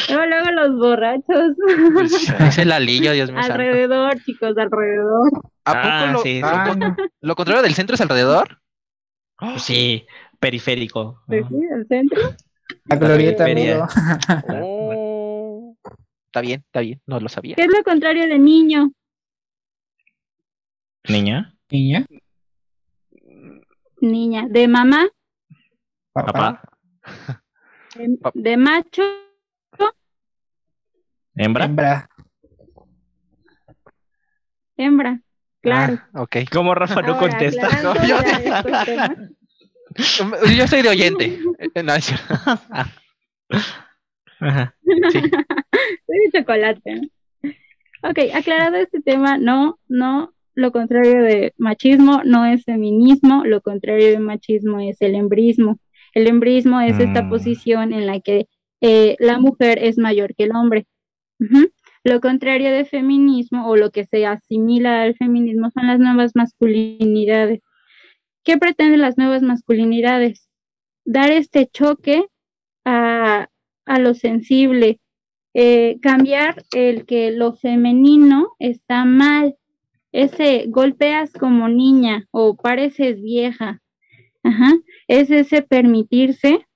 [SPEAKER 2] Luego, luego los borrachos.
[SPEAKER 1] Pues, es el alillo, Dios mío.
[SPEAKER 2] Alrededor, chicos, alrededor.
[SPEAKER 1] ¿A poco ah, lo, sí, lo, contrario del centro es alrededor?
[SPEAKER 3] Sí, periférico.
[SPEAKER 2] Sí, el centro.
[SPEAKER 4] La glorieta.
[SPEAKER 1] Oh. Está bien, está bien, no lo sabía.
[SPEAKER 2] ¿Qué es lo contrario de niño?
[SPEAKER 3] ¿Niña?
[SPEAKER 4] ¿Niña?
[SPEAKER 2] Niña. ¿De mamá?
[SPEAKER 3] Papá.
[SPEAKER 2] De, macho?
[SPEAKER 3] ¿Hembra?
[SPEAKER 4] Hembra.
[SPEAKER 2] Hembra, claro.
[SPEAKER 1] Ah, ok.
[SPEAKER 3] ¿Cómo Rafa no contesta?
[SPEAKER 1] yo soy de oyente. Eh, no, es cierto.
[SPEAKER 2] Soy de chocolate. Ok, aclarado este tema, no, no, lo contrario de machismo no es feminismo, lo contrario de machismo es el embrismo. El embrismo es esta
[SPEAKER 3] Mm.
[SPEAKER 2] posición en la que eh, la mujer es mayor que el hombre. Lo contrario de feminismo o lo que se asimila al feminismo son las nuevas masculinidades. ¿Qué pretenden las nuevas masculinidades? Dar este choque a, a lo sensible, eh, cambiar el que lo femenino está mal, ese golpeas como niña o pareces vieja, Ajá, es ese permitirse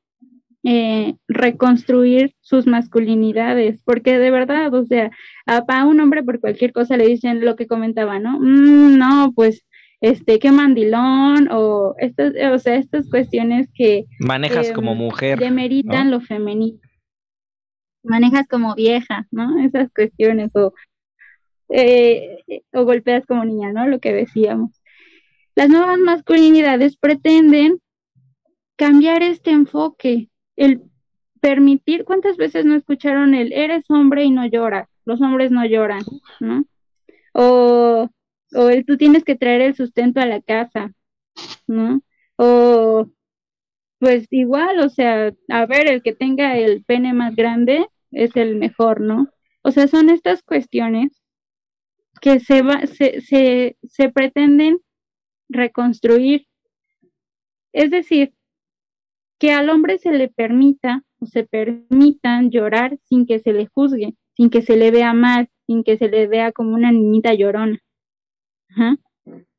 [SPEAKER 2] eh, reconstruir sus masculinidades, porque de verdad, o sea, a, un hombre por cualquier cosa le dicen lo que comentaba, ¿no? "Mm, no, pues, este, qué mandilón, o estas, o sea, estas cuestiones que
[SPEAKER 3] Manejas
[SPEAKER 2] em,
[SPEAKER 3] como mujer.
[SPEAKER 2] demeritan lo femenino. Manejas como vieja, ¿no? Esas cuestiones, o, eh, o golpeas como niña, ¿no? Lo que decíamos. Las nuevas masculinidades pretenden cambiar este enfoque, el permitir, ¿cuántas veces no escucharon el eres hombre y no lloras? Los hombres no lloran, ¿no? O, o el tú tienes que traer el sustento a la casa, ¿no? O pues igual, o sea, a ver, el que tenga el pene más grande es el mejor, ¿no? O sea, son estas cuestiones que se, va, se, se, se pretenden reconstruir. Es decir, que al hombre se le permita o se permitan llorar sin que se le juzgue, sin que se le vea mal, sin que se le vea como una niñita llorona.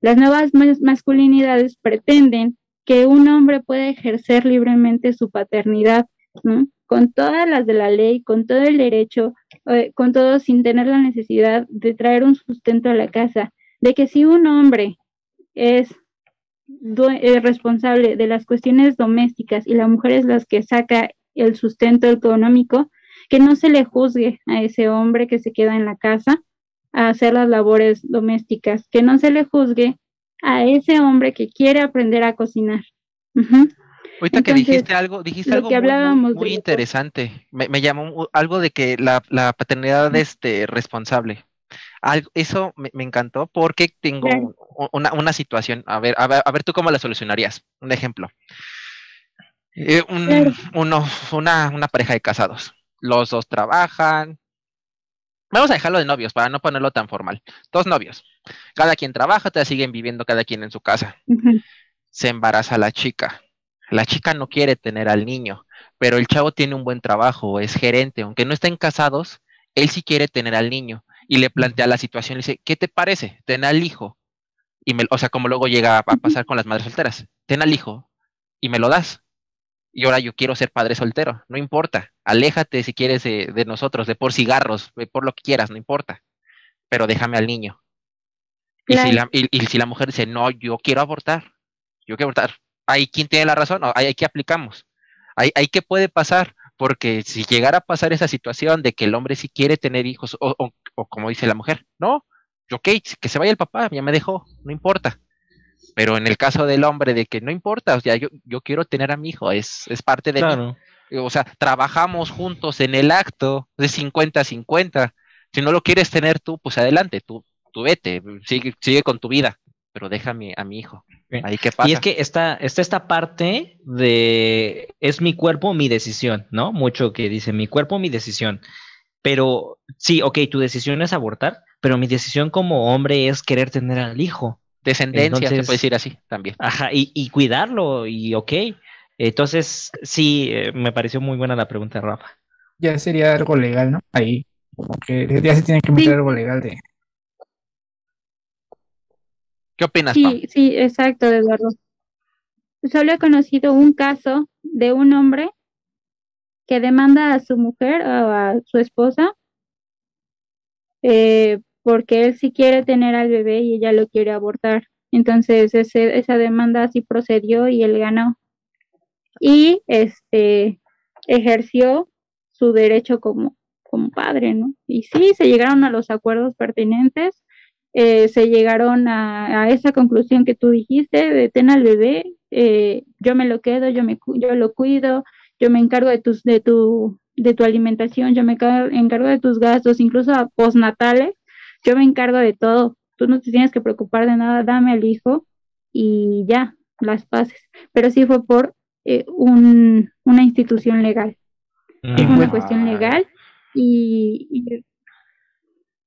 [SPEAKER 2] Las nuevas mas- masculinidades pretenden que un hombre pueda ejercer libremente su paternidad, ¿no? Con todas las de la ley, con todo el derecho, eh, con todo sin tener la necesidad de traer un sustento a la casa, de que si un hombre es eh, responsable de las cuestiones domésticas y la mujer es la que saca el sustento económico, que no se le juzgue a ese hombre que se queda en la casa a hacer las labores domésticas, que no se le juzgue a ese hombre que quiere aprender a cocinar.
[SPEAKER 1] Ahorita que
[SPEAKER 2] Entonces,
[SPEAKER 1] dijiste algo, dijiste algo
[SPEAKER 2] que
[SPEAKER 1] muy,
[SPEAKER 2] de-
[SPEAKER 1] interesante. Me, me llamó algo de que la, la paternidad este, responsable. Algo, eso me, me encantó porque tengo
[SPEAKER 2] Claro.
[SPEAKER 1] una, una situación. A ver, a ver, a ver tú cómo la solucionarías. Un ejemplo. Eh, un-
[SPEAKER 2] Claro.
[SPEAKER 1] uno, una, una pareja de casados. Los dos trabajan. Vamos a dejarlo de novios para no ponerlo tan formal. Dos novios. Cada quien trabaja, te siguen viviendo cada quien en su casa se embaraza la chica. La chica no quiere tener al niño, pero el chavo tiene un buen trabajo, es gerente, aunque no estén casados, él sí quiere tener al niño y le plantea la situación, le dice, ¿qué te parece? Ten al hijo. Y me, o sea, como luego llega a a pasar con las madres solteras, ten al hijo y me lo das. Y ahora yo quiero ser padre soltero, no importa, aléjate si quieres de, de nosotros, de por cigarros, de por lo que quieras, no importa, pero déjame al niño. Y, si la, y, y si la mujer dice, no, yo quiero abortar, yo quiero abortar, ahí quién tiene la razón, o ahí, ahí qué aplicamos, ahí, ahí qué puede pasar, porque si llegara a pasar esa situación de que el hombre sí quiere tener hijos, o, o- o como dice la mujer, no, ok, que se vaya el papá, ya me dejó, no importa. Pero en el caso del hombre, de que no importa, o sea, yo, yo quiero tener a mi hijo, es, es parte de mí.
[SPEAKER 3] Claro.
[SPEAKER 1] O sea, trabajamos juntos en el acto de 50-50. Si no lo quieres tener tú, pues adelante, tú, tú vete, sigue, sigue con tu vida, pero déjame a mi hijo. Ahí qué pasa.
[SPEAKER 3] Y es que está, está esta parte de es mi cuerpo, mi decisión, ¿no? Mucho que dice mi cuerpo, mi decisión. Pero sí, ok, tu decisión es abortar, pero mi decisión como hombre es querer tener al hijo.
[SPEAKER 1] Descendencia, se puede decir así también.
[SPEAKER 3] Ajá, y, y cuidarlo, y ok. Entonces, sí, eh, me pareció muy buena la pregunta, Rafa.
[SPEAKER 4] Ya sería algo legal, ¿no? Ahí. Que ya se tiene que meter
[SPEAKER 2] Sí.
[SPEAKER 4] algo legal de.
[SPEAKER 1] ¿Qué opinas, Pam?
[SPEAKER 2] Sí, sí, exacto, Eduardo. Solo he conocido un caso de un hombre que demanda a su mujer o a su esposa eh, porque él sí quiere tener al bebé y ella lo quiere abortar. Entonces ese, esa demanda sí procedió y él ganó. Y este ejerció su derecho como, como padre, ¿no? Y sí, se llegaron a los acuerdos pertinentes eh, se llegaron a, esa conclusión que tú dijiste, de ten al bebé, eh, yo me lo quedo, yo, me, yo lo cuido, yo me encargo de, tus, de, tu, de tu alimentación, yo me encargo de tus gastos, incluso postnatales, yo me encargo de todo, tú no te tienes que preocupar de nada, dame al hijo y ya, las paces. Pero sí fue por eh, un, una institución legal, es una cuestión legal y, y,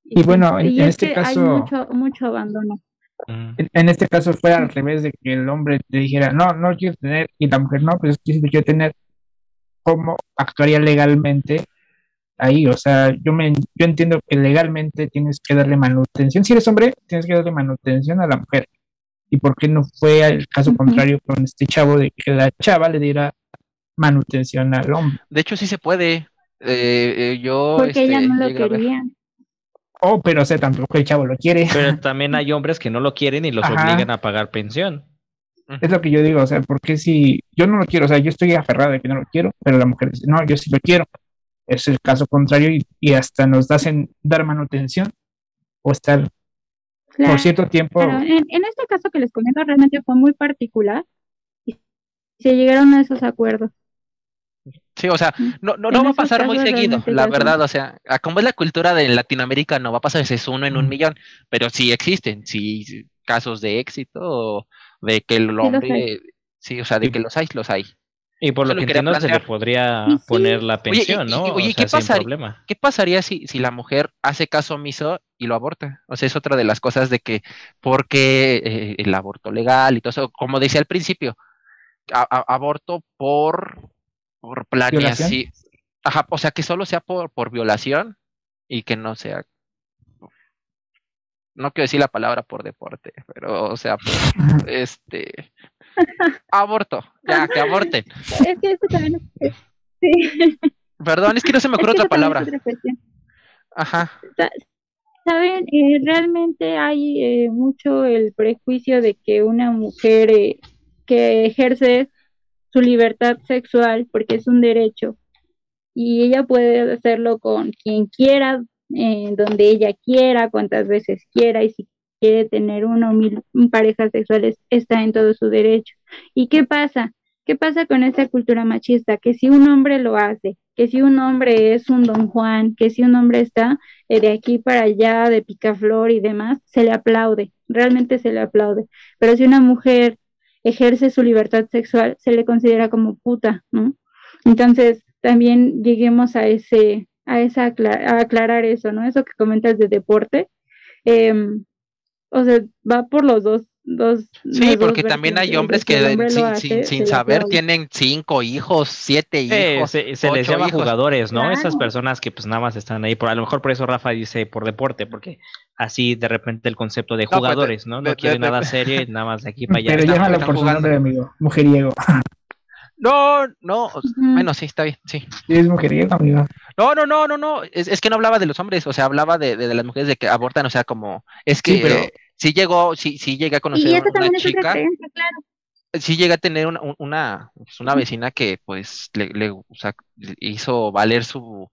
[SPEAKER 4] Y bueno, en,
[SPEAKER 2] y
[SPEAKER 4] en
[SPEAKER 2] es
[SPEAKER 4] este caso,
[SPEAKER 2] hay mucho, mucho abandono.
[SPEAKER 3] Mm.
[SPEAKER 4] en, este caso fue al revés de que el hombre te dijera, no, no quiero tener, y la mujer, no, pues sí lo quiero tener. ¿Cómo actuaría legalmente ahí? O sea, yo me, yo entiendo que legalmente tienes que darle manutención. Si eres hombre, tienes que darle manutención a la mujer. ¿Y por qué no fue el caso contrario con este chavo de que la chava le diera manutención al hombre?
[SPEAKER 1] De hecho, sí se puede. Eh, eh, yo
[SPEAKER 2] Porque ella
[SPEAKER 1] este,
[SPEAKER 2] no lo quería.
[SPEAKER 4] Oh, pero o sea, tampoco el chavo lo quiere.
[SPEAKER 3] Pero también hay hombres que no lo quieren y los
[SPEAKER 4] Ajá.
[SPEAKER 3] obligan a pagar pensión.
[SPEAKER 4] Es lo que yo digo, o sea, porque si yo no lo quiero, o sea, yo estoy aferrado de que no lo quiero, pero la mujer dice, no, yo sí lo quiero. Es el caso contrario y, y hasta nos hacen dar manutención o estar
[SPEAKER 2] Claro,
[SPEAKER 4] por cierto tiempo.
[SPEAKER 2] claro. En, en este caso que les comento realmente fue muy particular y se llegaron a esos acuerdos.
[SPEAKER 1] Sí, o sea,
[SPEAKER 2] Ujú.
[SPEAKER 1] no, no, no va a pasar muy seguido, la verdad, o sea, a como es la cultura de Latinoamérica, no va a pasar ese es uno en un
[SPEAKER 4] Mm.
[SPEAKER 1] millón, pero sí existen, sí, casos de éxito, o de que el hombre, sí, o sea, de
[SPEAKER 3] Sí.
[SPEAKER 1] que los hay, los hay.
[SPEAKER 3] Y por lo
[SPEAKER 1] lo
[SPEAKER 3] que entiendo se le podría
[SPEAKER 2] sí.
[SPEAKER 3] poner la
[SPEAKER 1] Oye, y-
[SPEAKER 3] pensión,
[SPEAKER 1] y-
[SPEAKER 3] ¿no?
[SPEAKER 1] oye,
[SPEAKER 3] o
[SPEAKER 1] ¿qué
[SPEAKER 3] sea,
[SPEAKER 1] pasaría?
[SPEAKER 3] problema.
[SPEAKER 1] ¿Qué pasaría si, si la mujer hace caso omiso y lo aborta? O sea, es otra de las cosas de que, porque eh, el aborto legal y todo eso, como decía al principio, a- a- aborto por, por planeación. Ajá, o sea, que solo sea por, por violación y que no sea, no quiero decir la palabra por deporte, pero, o sea, por, este, aborto, ya, que aborten.
[SPEAKER 2] Es que eso también es, sí.
[SPEAKER 1] Perdón, es que no se me
[SPEAKER 2] Es
[SPEAKER 1] ocurre
[SPEAKER 2] que
[SPEAKER 1] otra palabra.
[SPEAKER 2] otra.
[SPEAKER 1] Ajá.
[SPEAKER 2] Saben, Eh, realmente hay eh, mucho el prejuicio de que una mujer eh, que ejerce su libertad sexual, porque es un derecho, y ella puede hacerlo con quien quiera, donde ella quiera, cuantas veces quiera, y si quiere tener una o mil parejas sexuales, está en todo su derecho. ¿Y qué pasa? ¿Qué pasa con esta cultura machista? Que si un hombre lo hace, que si un hombre es un don Juan, que si un hombre está eh, de aquí para allá, de picaflor y demás, se le aplaude, realmente se le aplaude. Pero si una mujer ejerce su libertad sexual, se le considera como puta, ¿no? Entonces, también lleguemos a ese, a esa a aclarar eso, ¿no? Eso que comentas de deporte, em, o sea, va por los dos, dos
[SPEAKER 1] Sí,
[SPEAKER 2] dos
[SPEAKER 1] porque también hay hombres que
[SPEAKER 2] hombre lo
[SPEAKER 1] sin,
[SPEAKER 2] hace,
[SPEAKER 1] sin, sin saber tienen cinco hijos, siete
[SPEAKER 3] Eh,
[SPEAKER 1] hijos.
[SPEAKER 3] se, les llama
[SPEAKER 1] hijos.
[SPEAKER 3] jugadores, ¿no? Esas personas que pues nada más están ahí, por, a lo mejor por eso Rafa dice por deporte, porque así de repente el concepto de
[SPEAKER 1] pues,
[SPEAKER 3] jugadores, ¿no? No
[SPEAKER 1] de-
[SPEAKER 3] quiere
[SPEAKER 1] de-
[SPEAKER 3] nada
[SPEAKER 1] de-
[SPEAKER 3] serio, y nada más de aquí para allá.
[SPEAKER 4] Pero llámalo por su nombre, amigo. Mujeriego.
[SPEAKER 1] No, no, o- bueno, sí, está bien, sí.
[SPEAKER 4] Sí, es mujeriego, amigo.
[SPEAKER 1] No, no, no, no, no, es, es que no hablaba de los hombres, o sea, hablaba de, de, de las mujeres de que abortan, o sea, como, es que
[SPEAKER 4] Sí, pero-
[SPEAKER 1] eh, sí llegó, sí, sí llegué a
[SPEAKER 2] Y
[SPEAKER 1] conocer
[SPEAKER 2] eso
[SPEAKER 1] una
[SPEAKER 2] es
[SPEAKER 1] chica,
[SPEAKER 2] creencia, claro.
[SPEAKER 1] sí llegué a tener una, un- una, pues, una vecina que pues le, le- o sea, hizo valer su,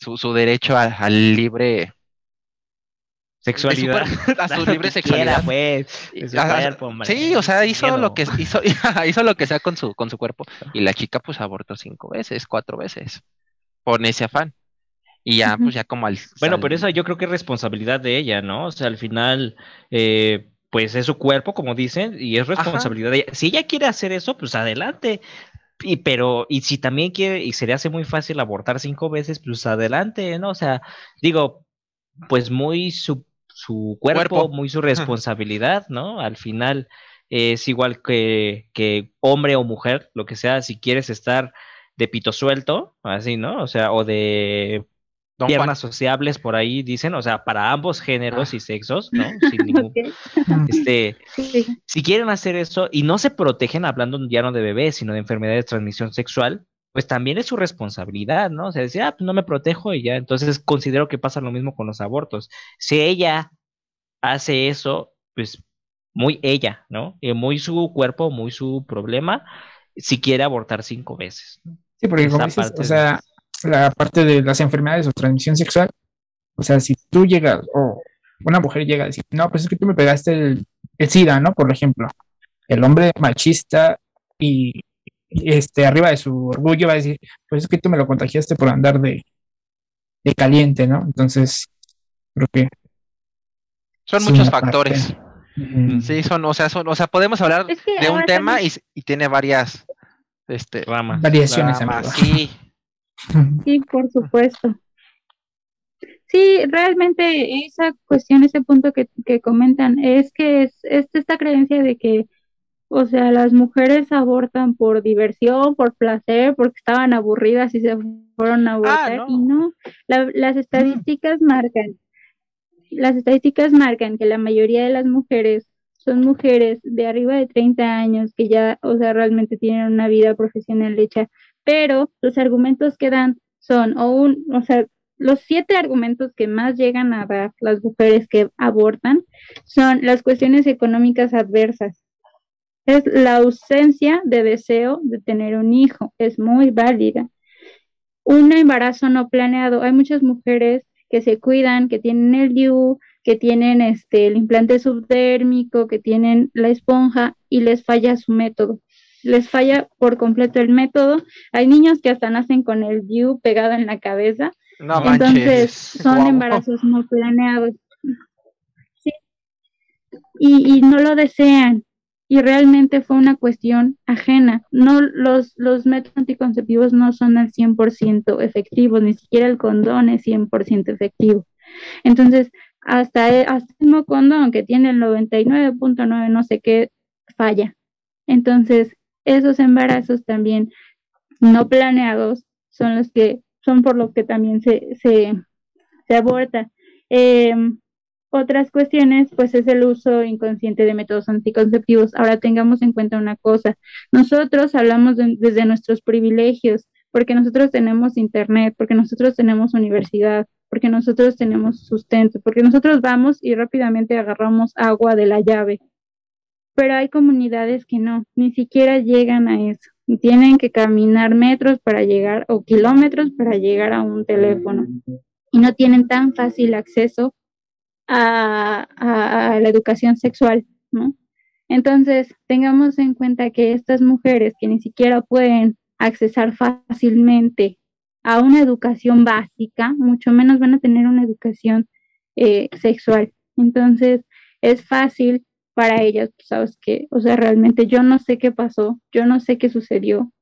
[SPEAKER 1] su, su derecho al libre
[SPEAKER 3] Sexualidad.
[SPEAKER 1] a su libre sexualidad.
[SPEAKER 3] quiera, pues, de su cuerpo, hombre.
[SPEAKER 1] Sí, o sea, hizo lo que hizo, hizo lo que sea con su, con su cuerpo. Y la chica pues abortó cinco veces, cuatro veces, por ese afán. Y ya, pues ya como al
[SPEAKER 3] Bueno,
[SPEAKER 1] al-
[SPEAKER 3] pero eso yo creo que es responsabilidad de ella, ¿no? O sea, al final, eh, pues es su cuerpo, como dicen, y es responsabilidad de ella. Si ella quiere hacer eso, pues adelante. Y pero, y si también quiere, y se le hace muy fácil abortar cinco veces, pues adelante, ¿no? O sea, digo, pues muy su, su cuerpo,
[SPEAKER 1] Cuerpo.
[SPEAKER 3] muy su responsabilidad, ¿no? Al final es igual que, que hombre o mujer, lo que sea, si quieres estar de pito suelto, así, ¿no? O sea, o de
[SPEAKER 1] Don
[SPEAKER 3] piernas
[SPEAKER 1] Juan.
[SPEAKER 3] sociables por ahí, dicen, o sea, para ambos géneros
[SPEAKER 1] Ah.
[SPEAKER 3] y sexos, ¿no? Sin ningún, este,
[SPEAKER 2] sí.
[SPEAKER 3] si quieren hacer eso y no se protegen hablando ya no de bebés, sino de enfermedades de transmisión sexual, pues también es su responsabilidad, ¿no? O sea, decir, ah, pues no me protejo y ya. Entonces considero que pasa lo mismo con los abortos. Si ella hace eso, pues muy ella, ¿no? Y muy su cuerpo, muy su problema, si quiere abortar cinco veces. ¿no?
[SPEAKER 4] Sí, porque como dices, o
[SPEAKER 3] de-
[SPEAKER 4] sea, la parte de las enfermedades o transmisión sexual, o sea, si tú llegas o una mujer llega a decir, no, pues es que tú me pegaste el, el SIDA, ¿no? Por ejemplo, el hombre machista y, este arriba de su orgullo va a decir, pues es que tú me lo contagiaste por andar de, de caliente, ¿no? Entonces, creo que
[SPEAKER 1] Son muchos factores. Sí, son, o sea, son, o sea, podemos hablar
[SPEAKER 2] Es que
[SPEAKER 1] de un tema y,
[SPEAKER 2] también-
[SPEAKER 1] y tiene varias este
[SPEAKER 3] Ramas.
[SPEAKER 4] Variaciones,
[SPEAKER 1] ramas.
[SPEAKER 4] amigo.
[SPEAKER 1] Sí,
[SPEAKER 2] Sí, por supuesto. Sí, realmente esa cuestión, ese punto que, que comentan, es que es, es esta creencia de que, o sea, las mujeres abortan por diversión, por placer, porque estaban aburridas y se fueron a abortar,
[SPEAKER 1] no.
[SPEAKER 2] y no, la- las estadísticas marcan, las estadísticas marcan que la mayoría de las mujeres son mujeres de arriba de 30 años que ya, o sea, realmente tienen una vida profesional hecha, pero los argumentos que dan son, o un, o sea, los siete argumentos que más llegan a dar las mujeres que abortan son las cuestiones económicas adversas. Es la ausencia de deseo de tener un hijo, es muy válida. Un embarazo no planeado. Hay muchas mujeres que se cuidan, que tienen el DIU, que tienen este, el implante subdérmico, que tienen la esponja y les falla su método. Les falla por completo el método. Hay niños que hasta nacen con el DIU pegado en la cabeza
[SPEAKER 1] no
[SPEAKER 2] entonces,
[SPEAKER 1] manches.
[SPEAKER 2] son embarazos no planeados. Sí. Y, y no lo desean. Y realmente fue una cuestión ajena. No, los, los métodos anticonceptivos no son al 100% efectivos, ni siquiera el condón es 100% efectivo. Entonces, hasta el, hasta el mismo condón que tiene el 99.9 no sé qué falla. Entonces, esos embarazos también no planeados son los que son por lo que también se, se, se aborta. Eh, otras cuestiones, pues es el uso inconsciente de métodos anticonceptivos. Ahora tengamos en cuenta una cosa, nosotros hablamos de, desde nuestros privilegios, porque nosotros tenemos internet, porque nosotros tenemos universidad, porque nosotros tenemos sustento, porque nosotros vamos y rápidamente agarramos agua de la llave. Pero hay comunidades que no, ni siquiera llegan a eso. Tienen que caminar metros para llegar o kilómetros para llegar a un teléfono y no tienen tan fácil acceso a, la educación sexual, ¿no? Entonces, tengamos en cuenta que estas mujeres que ni siquiera pueden accesar fácilmente a una educación básica, mucho menos van a tener una educación eh, sexual. Entonces, es fácil para ellas, pues, sabes que, o sea, realmente yo no sé qué pasó, yo no sé qué sucedió,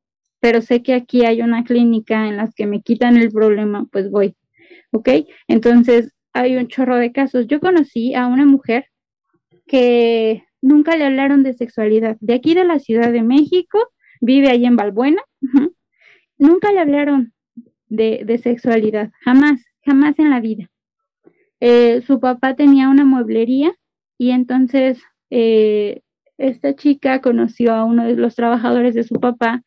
[SPEAKER 2] pero sé que aquí hay una clínica en las que me quitan el problema, pues voy, ¿ok? Entonces, hay un chorro de casos. Yo conocí a una mujer que nunca le hablaron de sexualidad, de aquí de la Ciudad de México, vive ahí en Balbuena, nunca le hablaron de, de, sexualidad, jamás, jamás en la vida. Eh, su papá tenía una mueblería y entonces eh, esta chica conoció a uno de los trabajadores de su papá,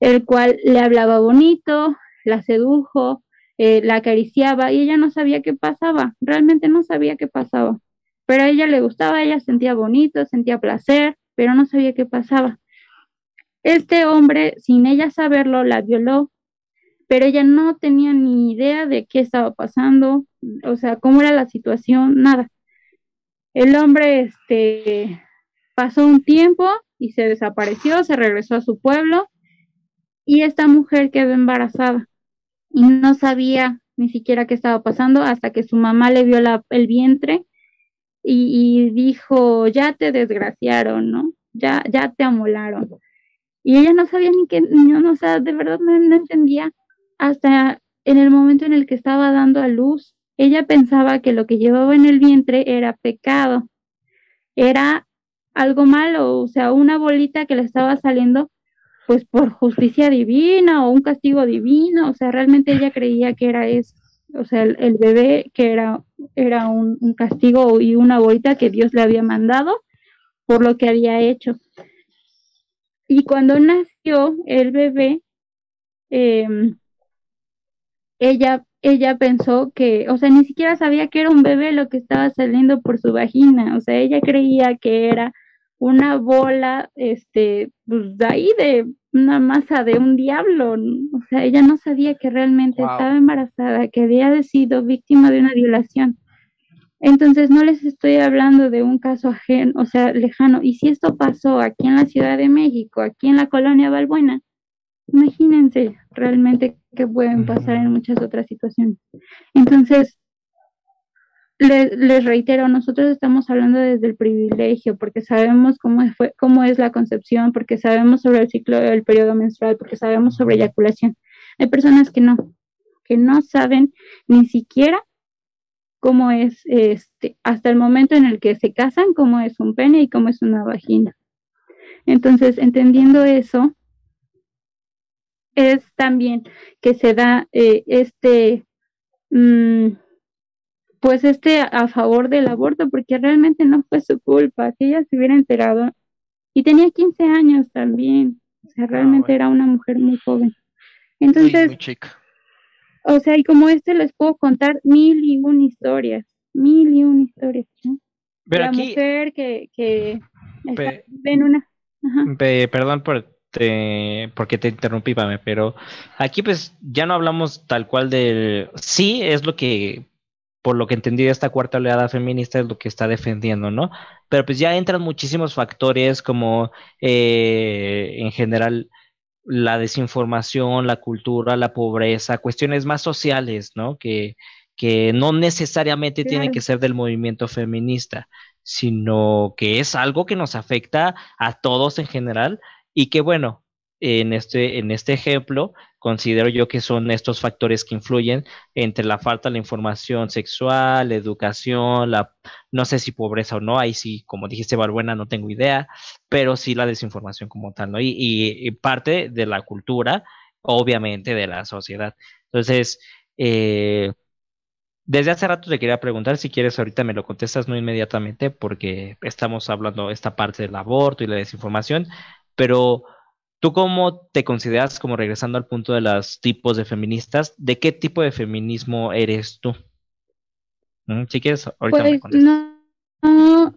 [SPEAKER 2] el cual le hablaba bonito, la sedujo, eh, la acariciaba y ella no sabía qué pasaba, realmente no sabía qué pasaba, pero a ella le gustaba, ella sentía bonito, sentía placer, pero no sabía qué pasaba. Este hombre, sin ella saberlo, la violó, pero ella no tenía ni idea de qué estaba pasando, o sea, cómo era la situación, nada. El hombre, este, pasó un tiempo y se desapareció, se regresó a su pueblo y esta mujer quedó embarazada y no sabía ni siquiera qué estaba pasando hasta que su mamá le vio el vientre y, dijo, ya te desgraciaron, ¿no? Ya, ya te amolaron. Y ella no sabía ni qué, no, o sea, de verdad no, no entendía hasta en el momento en el que estaba dando a luz. Ella pensaba que lo que llevaba en el vientre era pecado, era algo malo, o sea, una bolita que le estaba saliendo pues por justicia divina o un castigo divino, o sea, realmente ella creía que era eso, o sea, el, bebé que era, era un, castigo y una bolita que Dios le había mandado por lo que había hecho. Y cuando nació el bebé, eh, ella, ella pensó que, o sea, ni siquiera sabía que era un bebé lo que estaba saliendo por su vagina, o sea, ella creía que era una bola, este, pues de ahí de una masa de un diablo, o sea, ella no sabía que realmente wow. estaba embarazada, que había sido víctima de una violación. Entonces no les estoy hablando de un caso ajeno, o sea, lejano. Y si esto pasó aquí en la Ciudad de México, aquí en la colonia Balbuena, imagínense realmente que pueden pasar en muchas otras situaciones. Entonces, les, reitero, nosotros estamos hablando desde el privilegio, porque sabemos cómo, fue, cómo es la concepción, porque sabemos sobre el ciclo del periodo menstrual, porque sabemos sobre eyaculación. Hay personas que no, que no saben ni siquiera cómo es este, hasta el momento en el que se casan, cómo es un pene y cómo es una vagina. Entonces, entendiendo eso, es también que se da eh, este, mm, pues este a favor del aborto, porque realmente no fue su culpa, si ella se hubiera enterado, y tenía 15 años también, o sea, ah, realmente era una mujer muy joven. Entonces, o sea, y como este les puedo contar mil y una historias, mil y una historias.
[SPEAKER 3] Pero
[SPEAKER 2] La mujer que, que en una...
[SPEAKER 3] perdón por te, porque te interrumpí, Pame, pero aquí pues ya no hablamos tal cual del... Sí, es lo que, por lo que entendí esta cuarta oleada feminista es lo que está defendiendo, ¿no? Pero pues ya entran muchísimos factores como eh, en general la desinformación, la cultura, la pobreza, cuestiones más sociales, ¿no? Que, que no necesariamente tienen que ser del movimiento feminista, sino que es algo que nos afecta a todos en general y que bueno, en este, en este ejemplo, considero yo que son estos factores que influyen entre la falta de la información sexual, la educación, la, no sé si pobreza o no, ahí sí, como dijiste, Barbuena, no tengo idea, pero sí la desinformación como tal, ¿no? Y, parte de la cultura, obviamente, de la sociedad. Entonces, eh, desde hace rato te quería preguntar, si quieres ahorita me lo contestas no inmediatamente, porque estamos hablando esta parte del aborto y la desinformación, pero ¿Tú cómo te consideras, como regresando al punto de los tipos de feministas, de qué tipo de feminismo eres tú? ¿Mm? Si quieres, ahorita me
[SPEAKER 2] pues, No,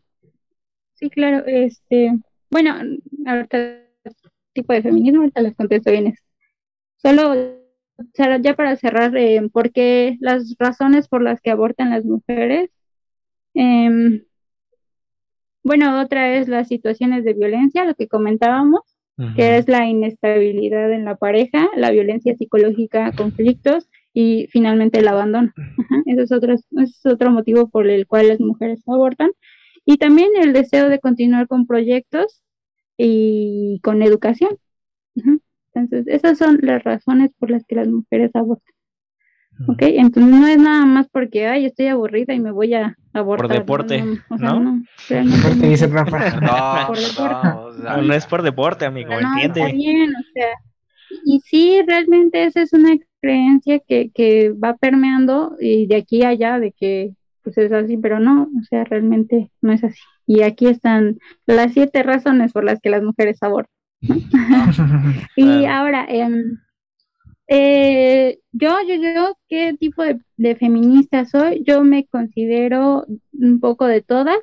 [SPEAKER 2] sí, claro, este, bueno, ahorita tipo de feminismo, ahorita les contesto bien. Solo, ya para cerrar, eh, porque las razones por las que abortan las mujeres, em, bueno, otra es las situaciones de violencia, lo que comentábamos, que es la inestabilidad en la pareja, la violencia psicológica, conflictos y finalmente el abandono. Ese, es otro, es otro motivo por el cual las mujeres abortan. Y también el deseo de continuar con proyectos y con educación. Entonces, esas son las razones por las que las mujeres abortan. ¿Ok? Entonces no es nada más porque, ay, estoy aburrida y me voy a abortar.
[SPEAKER 3] Por deporte, ¿no?
[SPEAKER 4] ¿no? dice Rafa?
[SPEAKER 3] No, por deporte. No, es por deporte, amigo, entiende.
[SPEAKER 2] bien, o sea, y sí, realmente esa es una creencia que, que va permeando y de aquí a allá de que pues es así, pero no, o sea, realmente no es así. Y aquí están las siete razones por las que las mujeres abortan. y ahora, eh, eh, yo, yo, yo, ¿qué tipo de, feminista soy? Yo me considero un poco de todas,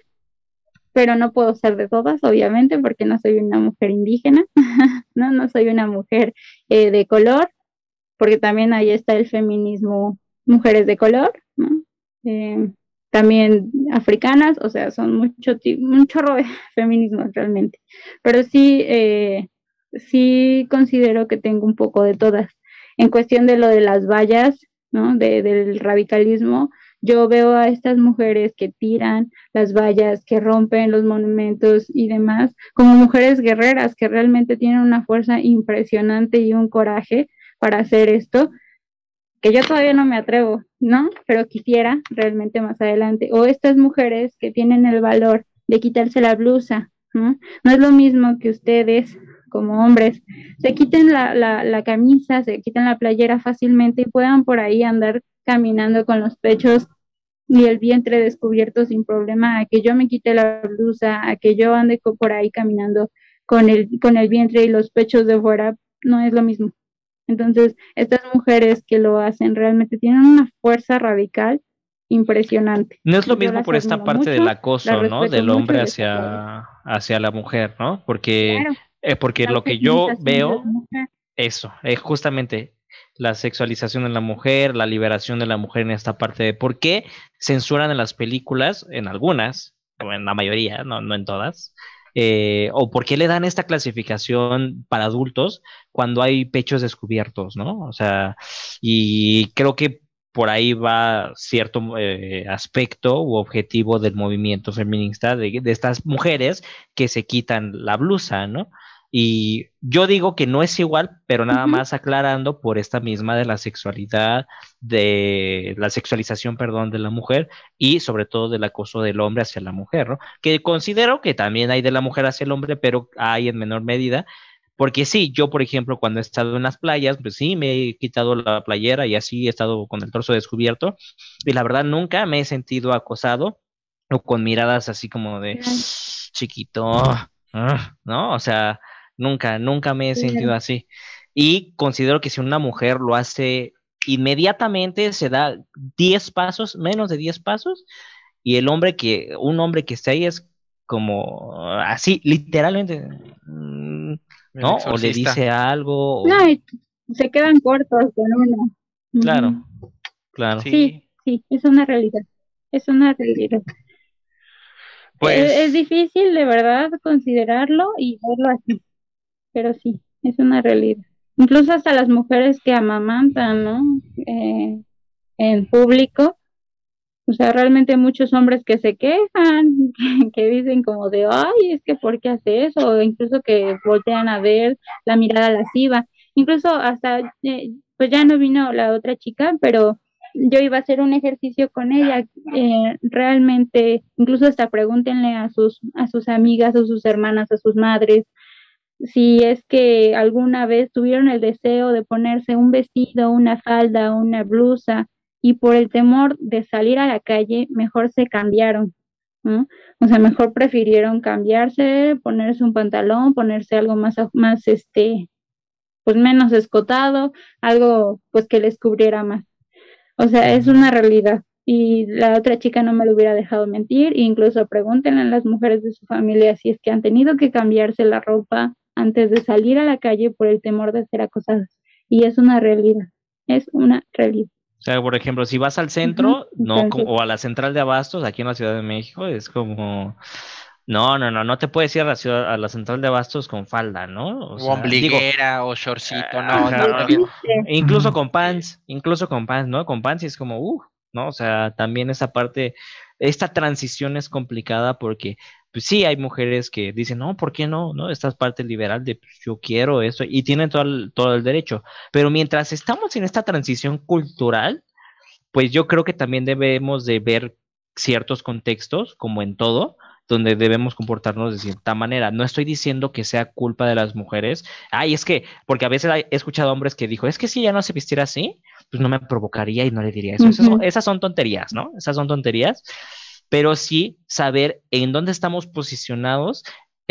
[SPEAKER 2] pero no puedo ser de todas, obviamente, porque no soy una mujer indígena, no, no soy una mujer eh, de color, porque también ahí está el feminismo mujeres de color, eh, también africanas, o sea, son mucho, un chorro de feminismos realmente, pero sí, sí considero que tengo un poco de todas en cuestión de lo de las vallas, ¿no? del radicalismo, yo veo a estas mujeres que tiran las vallas, que rompen los monumentos y demás, como mujeres guerreras que realmente tienen una fuerza impresionante y un coraje para hacer esto, que yo todavía no me atrevo, ¿no? Pero quisiera realmente más adelante. O estas mujeres que tienen el valor de quitarse la blusa, ¿no? No es lo mismo que ustedes como hombres, se quiten la, la, camisa, se quiten la playera fácilmente y puedan por ahí andar caminando con los pechos y el vientre descubierto sin problema, a que yo me quite la blusa, a que yo ande por ahí caminando con el, con el vientre y los pechos de fuera, no es lo mismo. Entonces, estas mujeres que lo hacen realmente tienen una fuerza radical impresionante.
[SPEAKER 3] No es lo mismo por esta parte del acoso, ¿no? Del hombre hacia, hacia la mujer, ¿no? Porque eh, porque lo que yo veo, eso, es justamente la sexualización de la mujer, la liberación de la mujer en esta parte de por qué censuran en las películas, en algunas, o en la mayoría, no, no en todas, eh, o por qué le dan esta clasificación para adultos cuando hay pechos descubiertos, ¿no? O sea, y creo que por ahí va cierto eh, aspecto u objetivo del movimiento feminista de, de, estas mujeres que se quitan la blusa, ¿no? Y yo digo que no es igual, pero nada más aclarando por esta misma de la sexualidad, de la sexualización, perdón, de la mujer y sobre todo del acoso del hombre hacia la mujer, ¿no? Que considero que también hay de la mujer hacia el hombre, pero hay en menor medida. Porque sí, yo, por ejemplo, cuando he estado en las playas, pues sí, me he quitado la playera y así he estado con el torso descubierto. Y la verdad, nunca me he sentido acosado o con miradas así como de chiquito, ah", ¿no? O sea, Nunca, nunca me he sentido así. Y considero que si una mujer lo hace inmediatamente, se da 10 pasos, menos de 10 pasos, y el hombre que, un hombre que está ahí es como así, literalmente, mm, ¿no? O le dice algo.
[SPEAKER 2] No, se quedan cortos con uno.
[SPEAKER 3] Claro, claro.
[SPEAKER 2] Sí, sí, es una realidad. Es una realidad. Pues... Es, es, difícil de verdad considerarlo y verlo así pero sí, es una realidad. Incluso hasta las mujeres que amamantan, ¿no? Eh, en público, o sea, realmente muchos hombres que se quejan, que, dicen como de, ay, es que ¿por qué hace eso? O incluso que voltean a ver la mirada lasciva. Incluso hasta, eh, pues ya no vino la otra chica, pero yo iba a hacer un ejercicio con ella. Eh, realmente, incluso hasta pregúntenle a sus, a sus amigas, o sus hermanas, a sus madres, si es que alguna vez tuvieron el deseo de ponerse un vestido, una falda, una blusa y por el temor de salir a la calle, mejor se cambiaron. O sea, mejor prefirieron cambiarse, ponerse un pantalón, ponerse algo más, más, este, pues menos escotado, algo pues que les cubriera más. O sea, es una realidad. Y la otra chica no me lo hubiera dejado mentir, incluso pregúntenle a las mujeres de su familia si es que han tenido que cambiarse la ropa, antes de salir a la calle por el temor de ser acosadas. Y es una realidad, es una realidad.
[SPEAKER 3] O sea, por ejemplo, si vas al centro, no o a la central de abastos aquí en la Ciudad de México, es como no, no, no, no te puedes ir a la ciudad, a la central de abastos con falda, ¿no?
[SPEAKER 1] O, ombliguera o shortcito, no, no,
[SPEAKER 3] Incluso con pants, incluso con pants, ¿no? Con pants es como, uh, ¿no? O sea, también esa parte, esta transición es complicada porque pues sí hay mujeres que dicen, no, ¿por qué no? ¿No? Esta es parte liberal de pues, yo quiero esto y tienen todo el, todo el derecho. Pero mientras estamos en esta transición cultural, pues yo creo que también debemos de ver ciertos contextos, como en todo, donde debemos comportarnos de cierta manera. No estoy diciendo que sea culpa de las mujeres. Ay, es que, porque a veces he escuchado hombres que dijo, es que si ya no se vistiera así, pues no me provocaría y no le diría eso. esas son tonterías, ¿no? Esas son tonterías pero sí saber en dónde estamos posicionados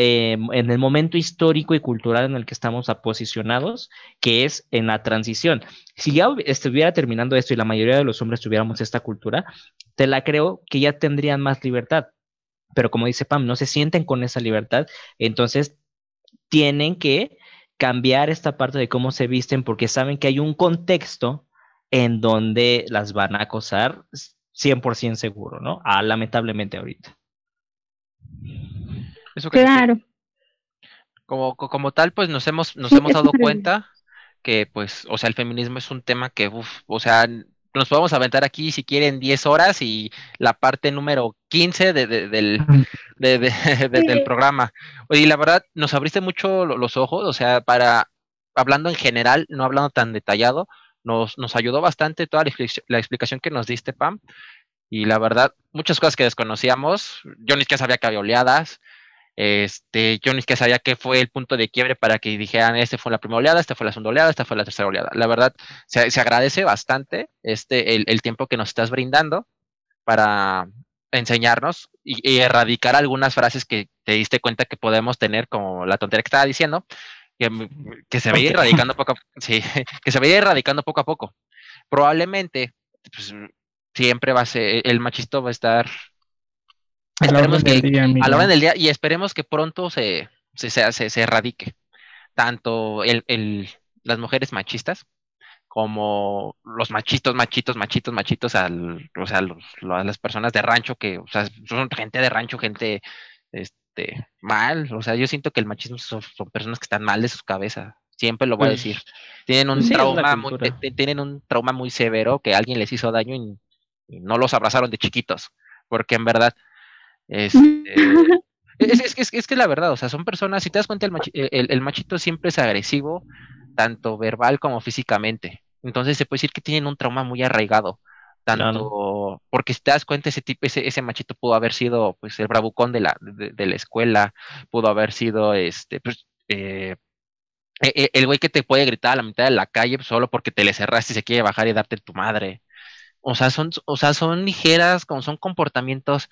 [SPEAKER 3] eh, en el momento histórico y cultural en el que estamos posicionados, que es en la transición. Si ya estuviera terminando esto y la mayoría de los hombres tuviéramos esta cultura, te la creo que ya tendrían más libertad. Pero como dice Pam, no se sienten con esa libertad, entonces tienen que cambiar esta parte de cómo se visten porque saben que hay un contexto en donde las van a acosar 100% seguro, ¿no? Ah, lamentablemente ahorita.
[SPEAKER 2] Eso claro.
[SPEAKER 1] como, como tal, pues nos hemos, nos hemos dado cuenta que, pues, o sea, el feminismo es un tema que, uf, o sea, nos podemos aventar aquí si quieren 10 horas y la parte número 15 de, del, del programa. Y la verdad, nos abriste mucho los ojos, o sea, para, hablando en general, no hablando tan detallado, nos, nos ayudó bastante toda la, explicación que nos diste, Pam. Y la verdad, muchas cosas que desconocíamos. Yo ni siquiera sabía que había oleadas. Este, yo ni siquiera sabía qué fue el punto de quiebre para que dijeran, este fue la primera oleada, esta fue la segunda oleada, esta fue la tercera oleada. La verdad, se, se agradece bastante este, el, el, tiempo que nos estás brindando para enseñarnos y, y, erradicar algunas frases que te diste cuenta que podemos tener, como la tontería que estaba diciendo, que, se veía erradicando poco a, sí, que se erradicando poco a poco. Probablemente, pues, siempre va a ser, el machista va a estar a la hora del día, a la hora del día y esperemos que pronto se, se, se, se erradique tanto el, el, las mujeres machistas como los machitos, machitos, machitos, machitos, al, o sea, los, a las personas de rancho que, o sea, son gente de rancho, gente, este, mal. O sea, yo siento que el machismo son, personas que están mal de sus cabezas. siempre lo voy a
[SPEAKER 3] Pues,
[SPEAKER 1] decir. Tienen un
[SPEAKER 3] sí,
[SPEAKER 1] trauma muy, tienen un trauma muy severo que alguien les hizo daño y, y no los abrazaron de chiquitos, porque en verdad este, es, es, que- es, que- es que la verdad, o sea, son personas, si te das cuenta, el, machi- el, el machito siempre es agresivo, tanto verbal como físicamente. Entonces se puede decir que tienen un trauma muy arraigado. Tanto, porque si te das cuenta, ese tipo, ese, ese machito pudo haber sido pues el bravucón de la, de, de la escuela, pudo haber sido este, pues, eh, e- e- el güey que te puede gritar a la mitad de la calle pues, solo porque te le cerraste y se quiere bajar y darte tu madre. O sea, son, o sea, son ligeras, como son comportamientos,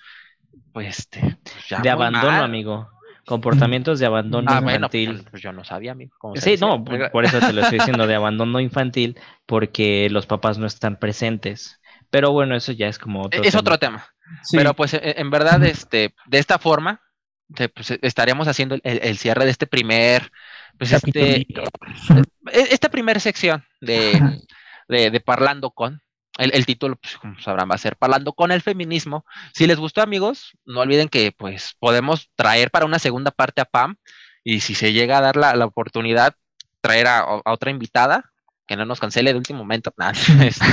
[SPEAKER 1] pues, este, pues, ya
[SPEAKER 3] de abandono,
[SPEAKER 1] mal.
[SPEAKER 3] amigo. Comportamientos de abandono
[SPEAKER 1] Ah, bueno,
[SPEAKER 3] infantil.
[SPEAKER 1] pues yo no sabía, amigo.
[SPEAKER 3] Sí, no, por por eso te lo estoy diciendo de abandono infantil, porque los papás no están presentes. Pero bueno, eso ya es como otro
[SPEAKER 1] Es
[SPEAKER 3] tema.
[SPEAKER 1] otro tema.
[SPEAKER 4] Sí.
[SPEAKER 1] Pero pues e- en verdad, este, de esta forma, pues, estaríamos haciendo el, el cierre de este primer, pues este,
[SPEAKER 4] Capitulito.
[SPEAKER 1] e- esta primera sección de, de, de Parlando con. El, el título, pues, como sabrán, va a ser Parlando con el feminismo. Si les gustó, amigos, no olviden que pues podemos traer para una segunda parte a Pam. Y si se llega a dar la, la oportunidad, traer a, a otra invitada, que no nos cancele de último momento. Nah, este,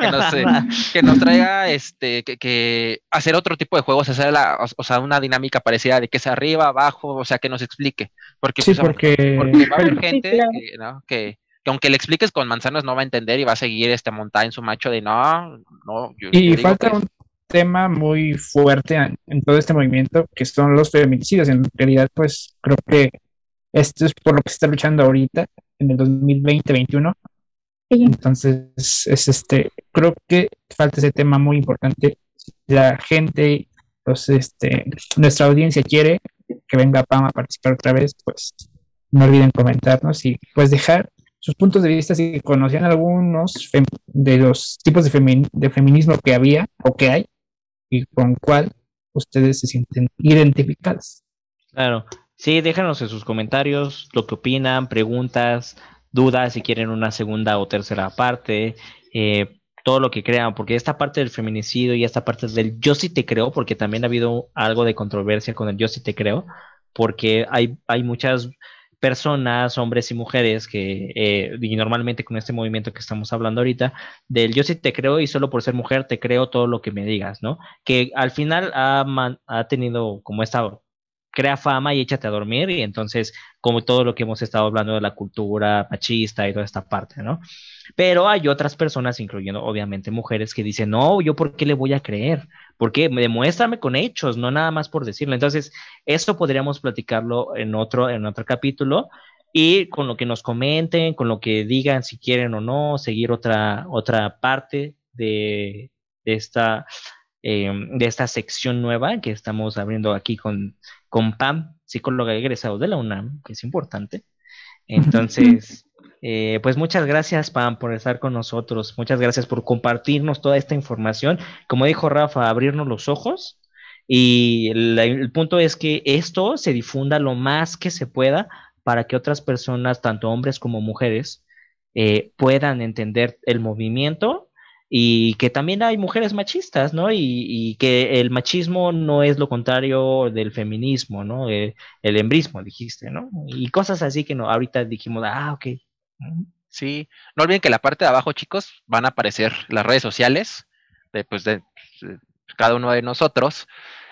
[SPEAKER 1] que nos, eh, que nos traiga este que, que hacer otro tipo de juegos, hacer la, o, o sea, una dinámica parecida de que es arriba, abajo, o sea, que nos explique. Porque,
[SPEAKER 4] Sí,
[SPEAKER 1] pues,
[SPEAKER 4] porque,
[SPEAKER 1] porque va a haber
[SPEAKER 2] Sí,
[SPEAKER 1] gente
[SPEAKER 2] claro.
[SPEAKER 1] que, ¿no? que, que aunque le expliques con manzanas no va a entender y va a seguir este montada en su macho de no, no. yo- yo
[SPEAKER 4] y
[SPEAKER 1] digo
[SPEAKER 4] falta
[SPEAKER 1] que-
[SPEAKER 4] un tema muy fuerte en, todo este movimiento, que son los feminicidios. En realidad, pues creo que esto es por lo que se está luchando ahorita, en el 2020-21.
[SPEAKER 2] Sí.
[SPEAKER 4] Entonces, es este, creo que falta ese tema muy importante. La gente, pues, este, nuestra audiencia quiere que venga Pam a participar otra vez, pues no olviden comentarnos y pues dejar sus puntos de vista si conocían algunos de los tipos de feminismo que había o que hay y con cuál ustedes se sienten identificados.
[SPEAKER 3] Claro. Sí, déjanos en sus comentarios lo que opinan, preguntas, dudas, si quieren una segunda o tercera parte, eh, todo lo que crean, porque esta parte del feminicidio y esta parte del yo sí te creo, porque también ha habido algo de controversia con el yo sí te creo, porque hay, hay muchas personas, hombres y mujeres que, eh, normalmente con este movimiento que estamos hablando ahorita, del yo sí te creo y solo por ser mujer te creo todo lo que me digas, ¿no? Que al final ha, ha tenido como esta crea fama y échate a dormir y entonces como todo lo que hemos estado hablando de la cultura machista y toda esta parte, ¿no? Pero hay otras personas, incluyendo obviamente mujeres, que dicen, no, yo por qué le voy a creer, porque demuéstrame con hechos, no nada más por decirlo. Entonces, eso podríamos platicarlo en otro, en otro capítulo y con lo que nos comenten, con lo que digan si quieren o no, seguir otra, otra parte de, esta, eh, de esta sección nueva que estamos abriendo aquí con, con Pam, psicóloga egresado de la UNAM, que es importante. Entonces, eh, pues muchas gracias, Pam, por estar con nosotros. Muchas gracias por compartirnos toda esta información. Como dijo Rafa, abrirnos los ojos. Y el punto es que esto se difunda lo más que se pueda para que otras personas, tanto hombres como mujeres, eh, puedan entender el movimiento y que también hay mujeres machistas, ¿no? Y, y que el machismo no es lo contrario del feminismo, ¿no? Eh, el embrismo, dijiste, ¿no? Y cosas así que no, ahorita dijimos, ah, ok.
[SPEAKER 1] Sí, no olviden que la parte de abajo, chicos, van a aparecer las redes sociales de, pues, de, cada uno de nosotros.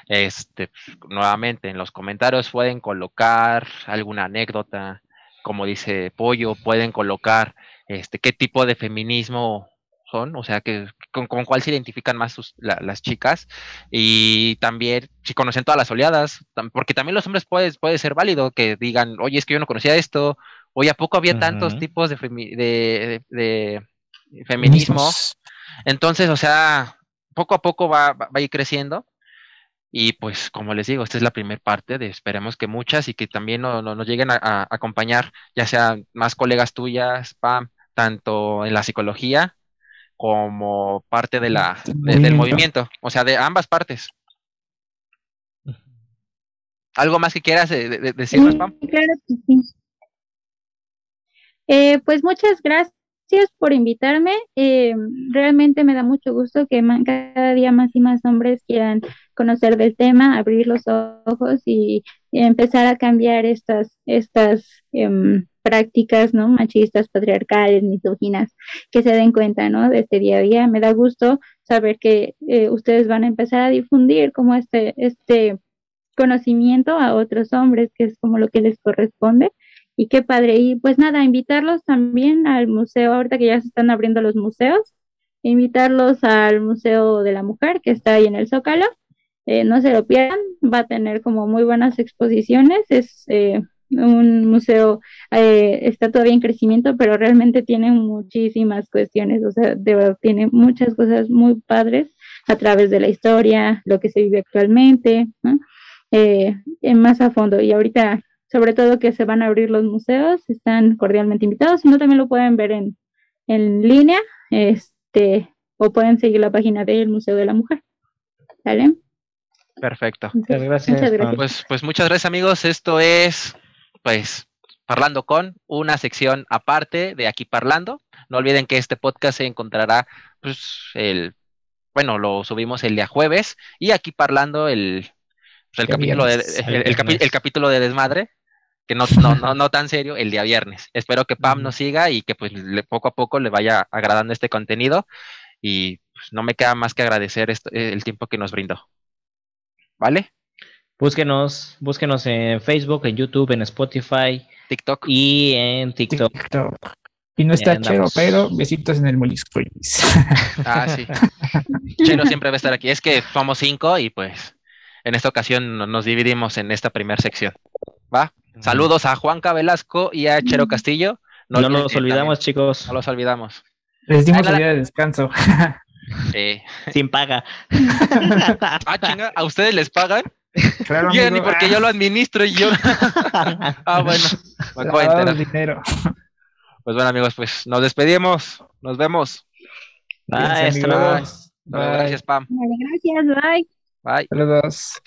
[SPEAKER 1] Este, nuevamente, en los comentarios pueden colocar alguna anécdota, como dice Pollo, pueden colocar este, qué tipo de feminismo son, o sea, que, con, con cuál se identifican más sus- la- las chicas, y también si conocen todas las oleadas, tam- porque también los hombres puede, puede ser válido que digan, oye, es que yo no conocía esto, oye, ¿a poco había tantos tipos de, femi- de, de- de feminismo?
[SPEAKER 4] Mismos.
[SPEAKER 1] Entonces, o sea, poco a poco va, va, va a ir creciendo. Y pues, como les digo, esta es la primera parte de esperemos que muchas y que también no- no- nos lleguen a, a acompañar, ya sean más colegas tuyas, Pam, tanto en la psicología como parte de la,
[SPEAKER 4] Del
[SPEAKER 1] de- del movimiento. o sea, de ambas partes. ¿Algo más que quieras eh, de- de- decirnos, Pam?
[SPEAKER 2] Sí, claro que sí. Eh, pues muchas gracias gracias por invitarme. Eh, realmente me da mucho gusto que cada día más y más hombres quieran conocer del tema, abrir los ojos y, empezar a cambiar estas, estas em, prácticas ¿no? machistas, patriarcales, misóginas, que se den cuenta ¿no? de este día a día. Me da gusto saber que eh, ustedes van a empezar a difundir como este, este conocimiento a otros hombres, que es como lo que les corresponde. Y qué padre. Y pues nada, invitarlos también al museo, ahorita que ya se están abriendo los museos, invitarlos al Museo de la Mujer, que está ahí en el Zócalo. Eh, no se lo pierdan, va a tener como muy buenas exposiciones. Es eh, un museo, eh, está todavía en crecimiento, pero realmente tiene muchísimas cuestiones, o sea, de verdad, tiene muchas cosas muy padres a través de la historia, lo que se vive actualmente, ¿no? más a fondo. Y ahorita sobre todo que se van a abrir los museos, están cordialmente invitados, si no también lo pueden ver en, en línea, este, o pueden seguir la página del Museo de la Mujer. ¿Vale?
[SPEAKER 1] Perfecto.
[SPEAKER 3] muchas gracias.
[SPEAKER 1] Pues, pues muchas gracias amigos, esto es, pues, Parlando con, una sección aparte de aquí Parlando. No olviden que este podcast se encontrará, pues, el, bueno, lo subimos el día jueves y aquí Parlando el, pues, el, capítulo de, el, capítulo de desmadre que no, no, no, no tan serio, el día viernes. Espero que Pam nos siga y que pues poco a poco le vaya agradando este contenido y pues, no me queda más que agradecer el tiempo que nos brindó. ¿Vale?
[SPEAKER 3] Búsquenos, búsquenos en Facebook, en YouTube, en Spotify,
[SPEAKER 1] TikTok
[SPEAKER 3] y en TikTok.
[SPEAKER 4] Y no está Chero, pero besitos en el molisco.
[SPEAKER 1] Ah, sí. Chero siempre va a estar aquí. Es que somos cinco y pues en esta ocasión nos dividimos en esta primera sección. ¿Va? Saludos a Juanca Velasco y a Chero Castillo.
[SPEAKER 3] No, nos olvidamos, chicos.
[SPEAKER 1] No los olvidamos.
[SPEAKER 4] Les dimos el día de descanso.
[SPEAKER 3] Sin paga.
[SPEAKER 1] ah, chinga, ¿a ustedes les pagan? Claro, yo ni porque yo lo administro y yo. ah, bueno. Me dinero. Pues bueno, amigos, pues nos despedimos. Nos vemos.
[SPEAKER 3] Bye, hasta luego.
[SPEAKER 1] Gracias, Pam.
[SPEAKER 2] gracias, bye.
[SPEAKER 1] Bye.
[SPEAKER 4] Saludos.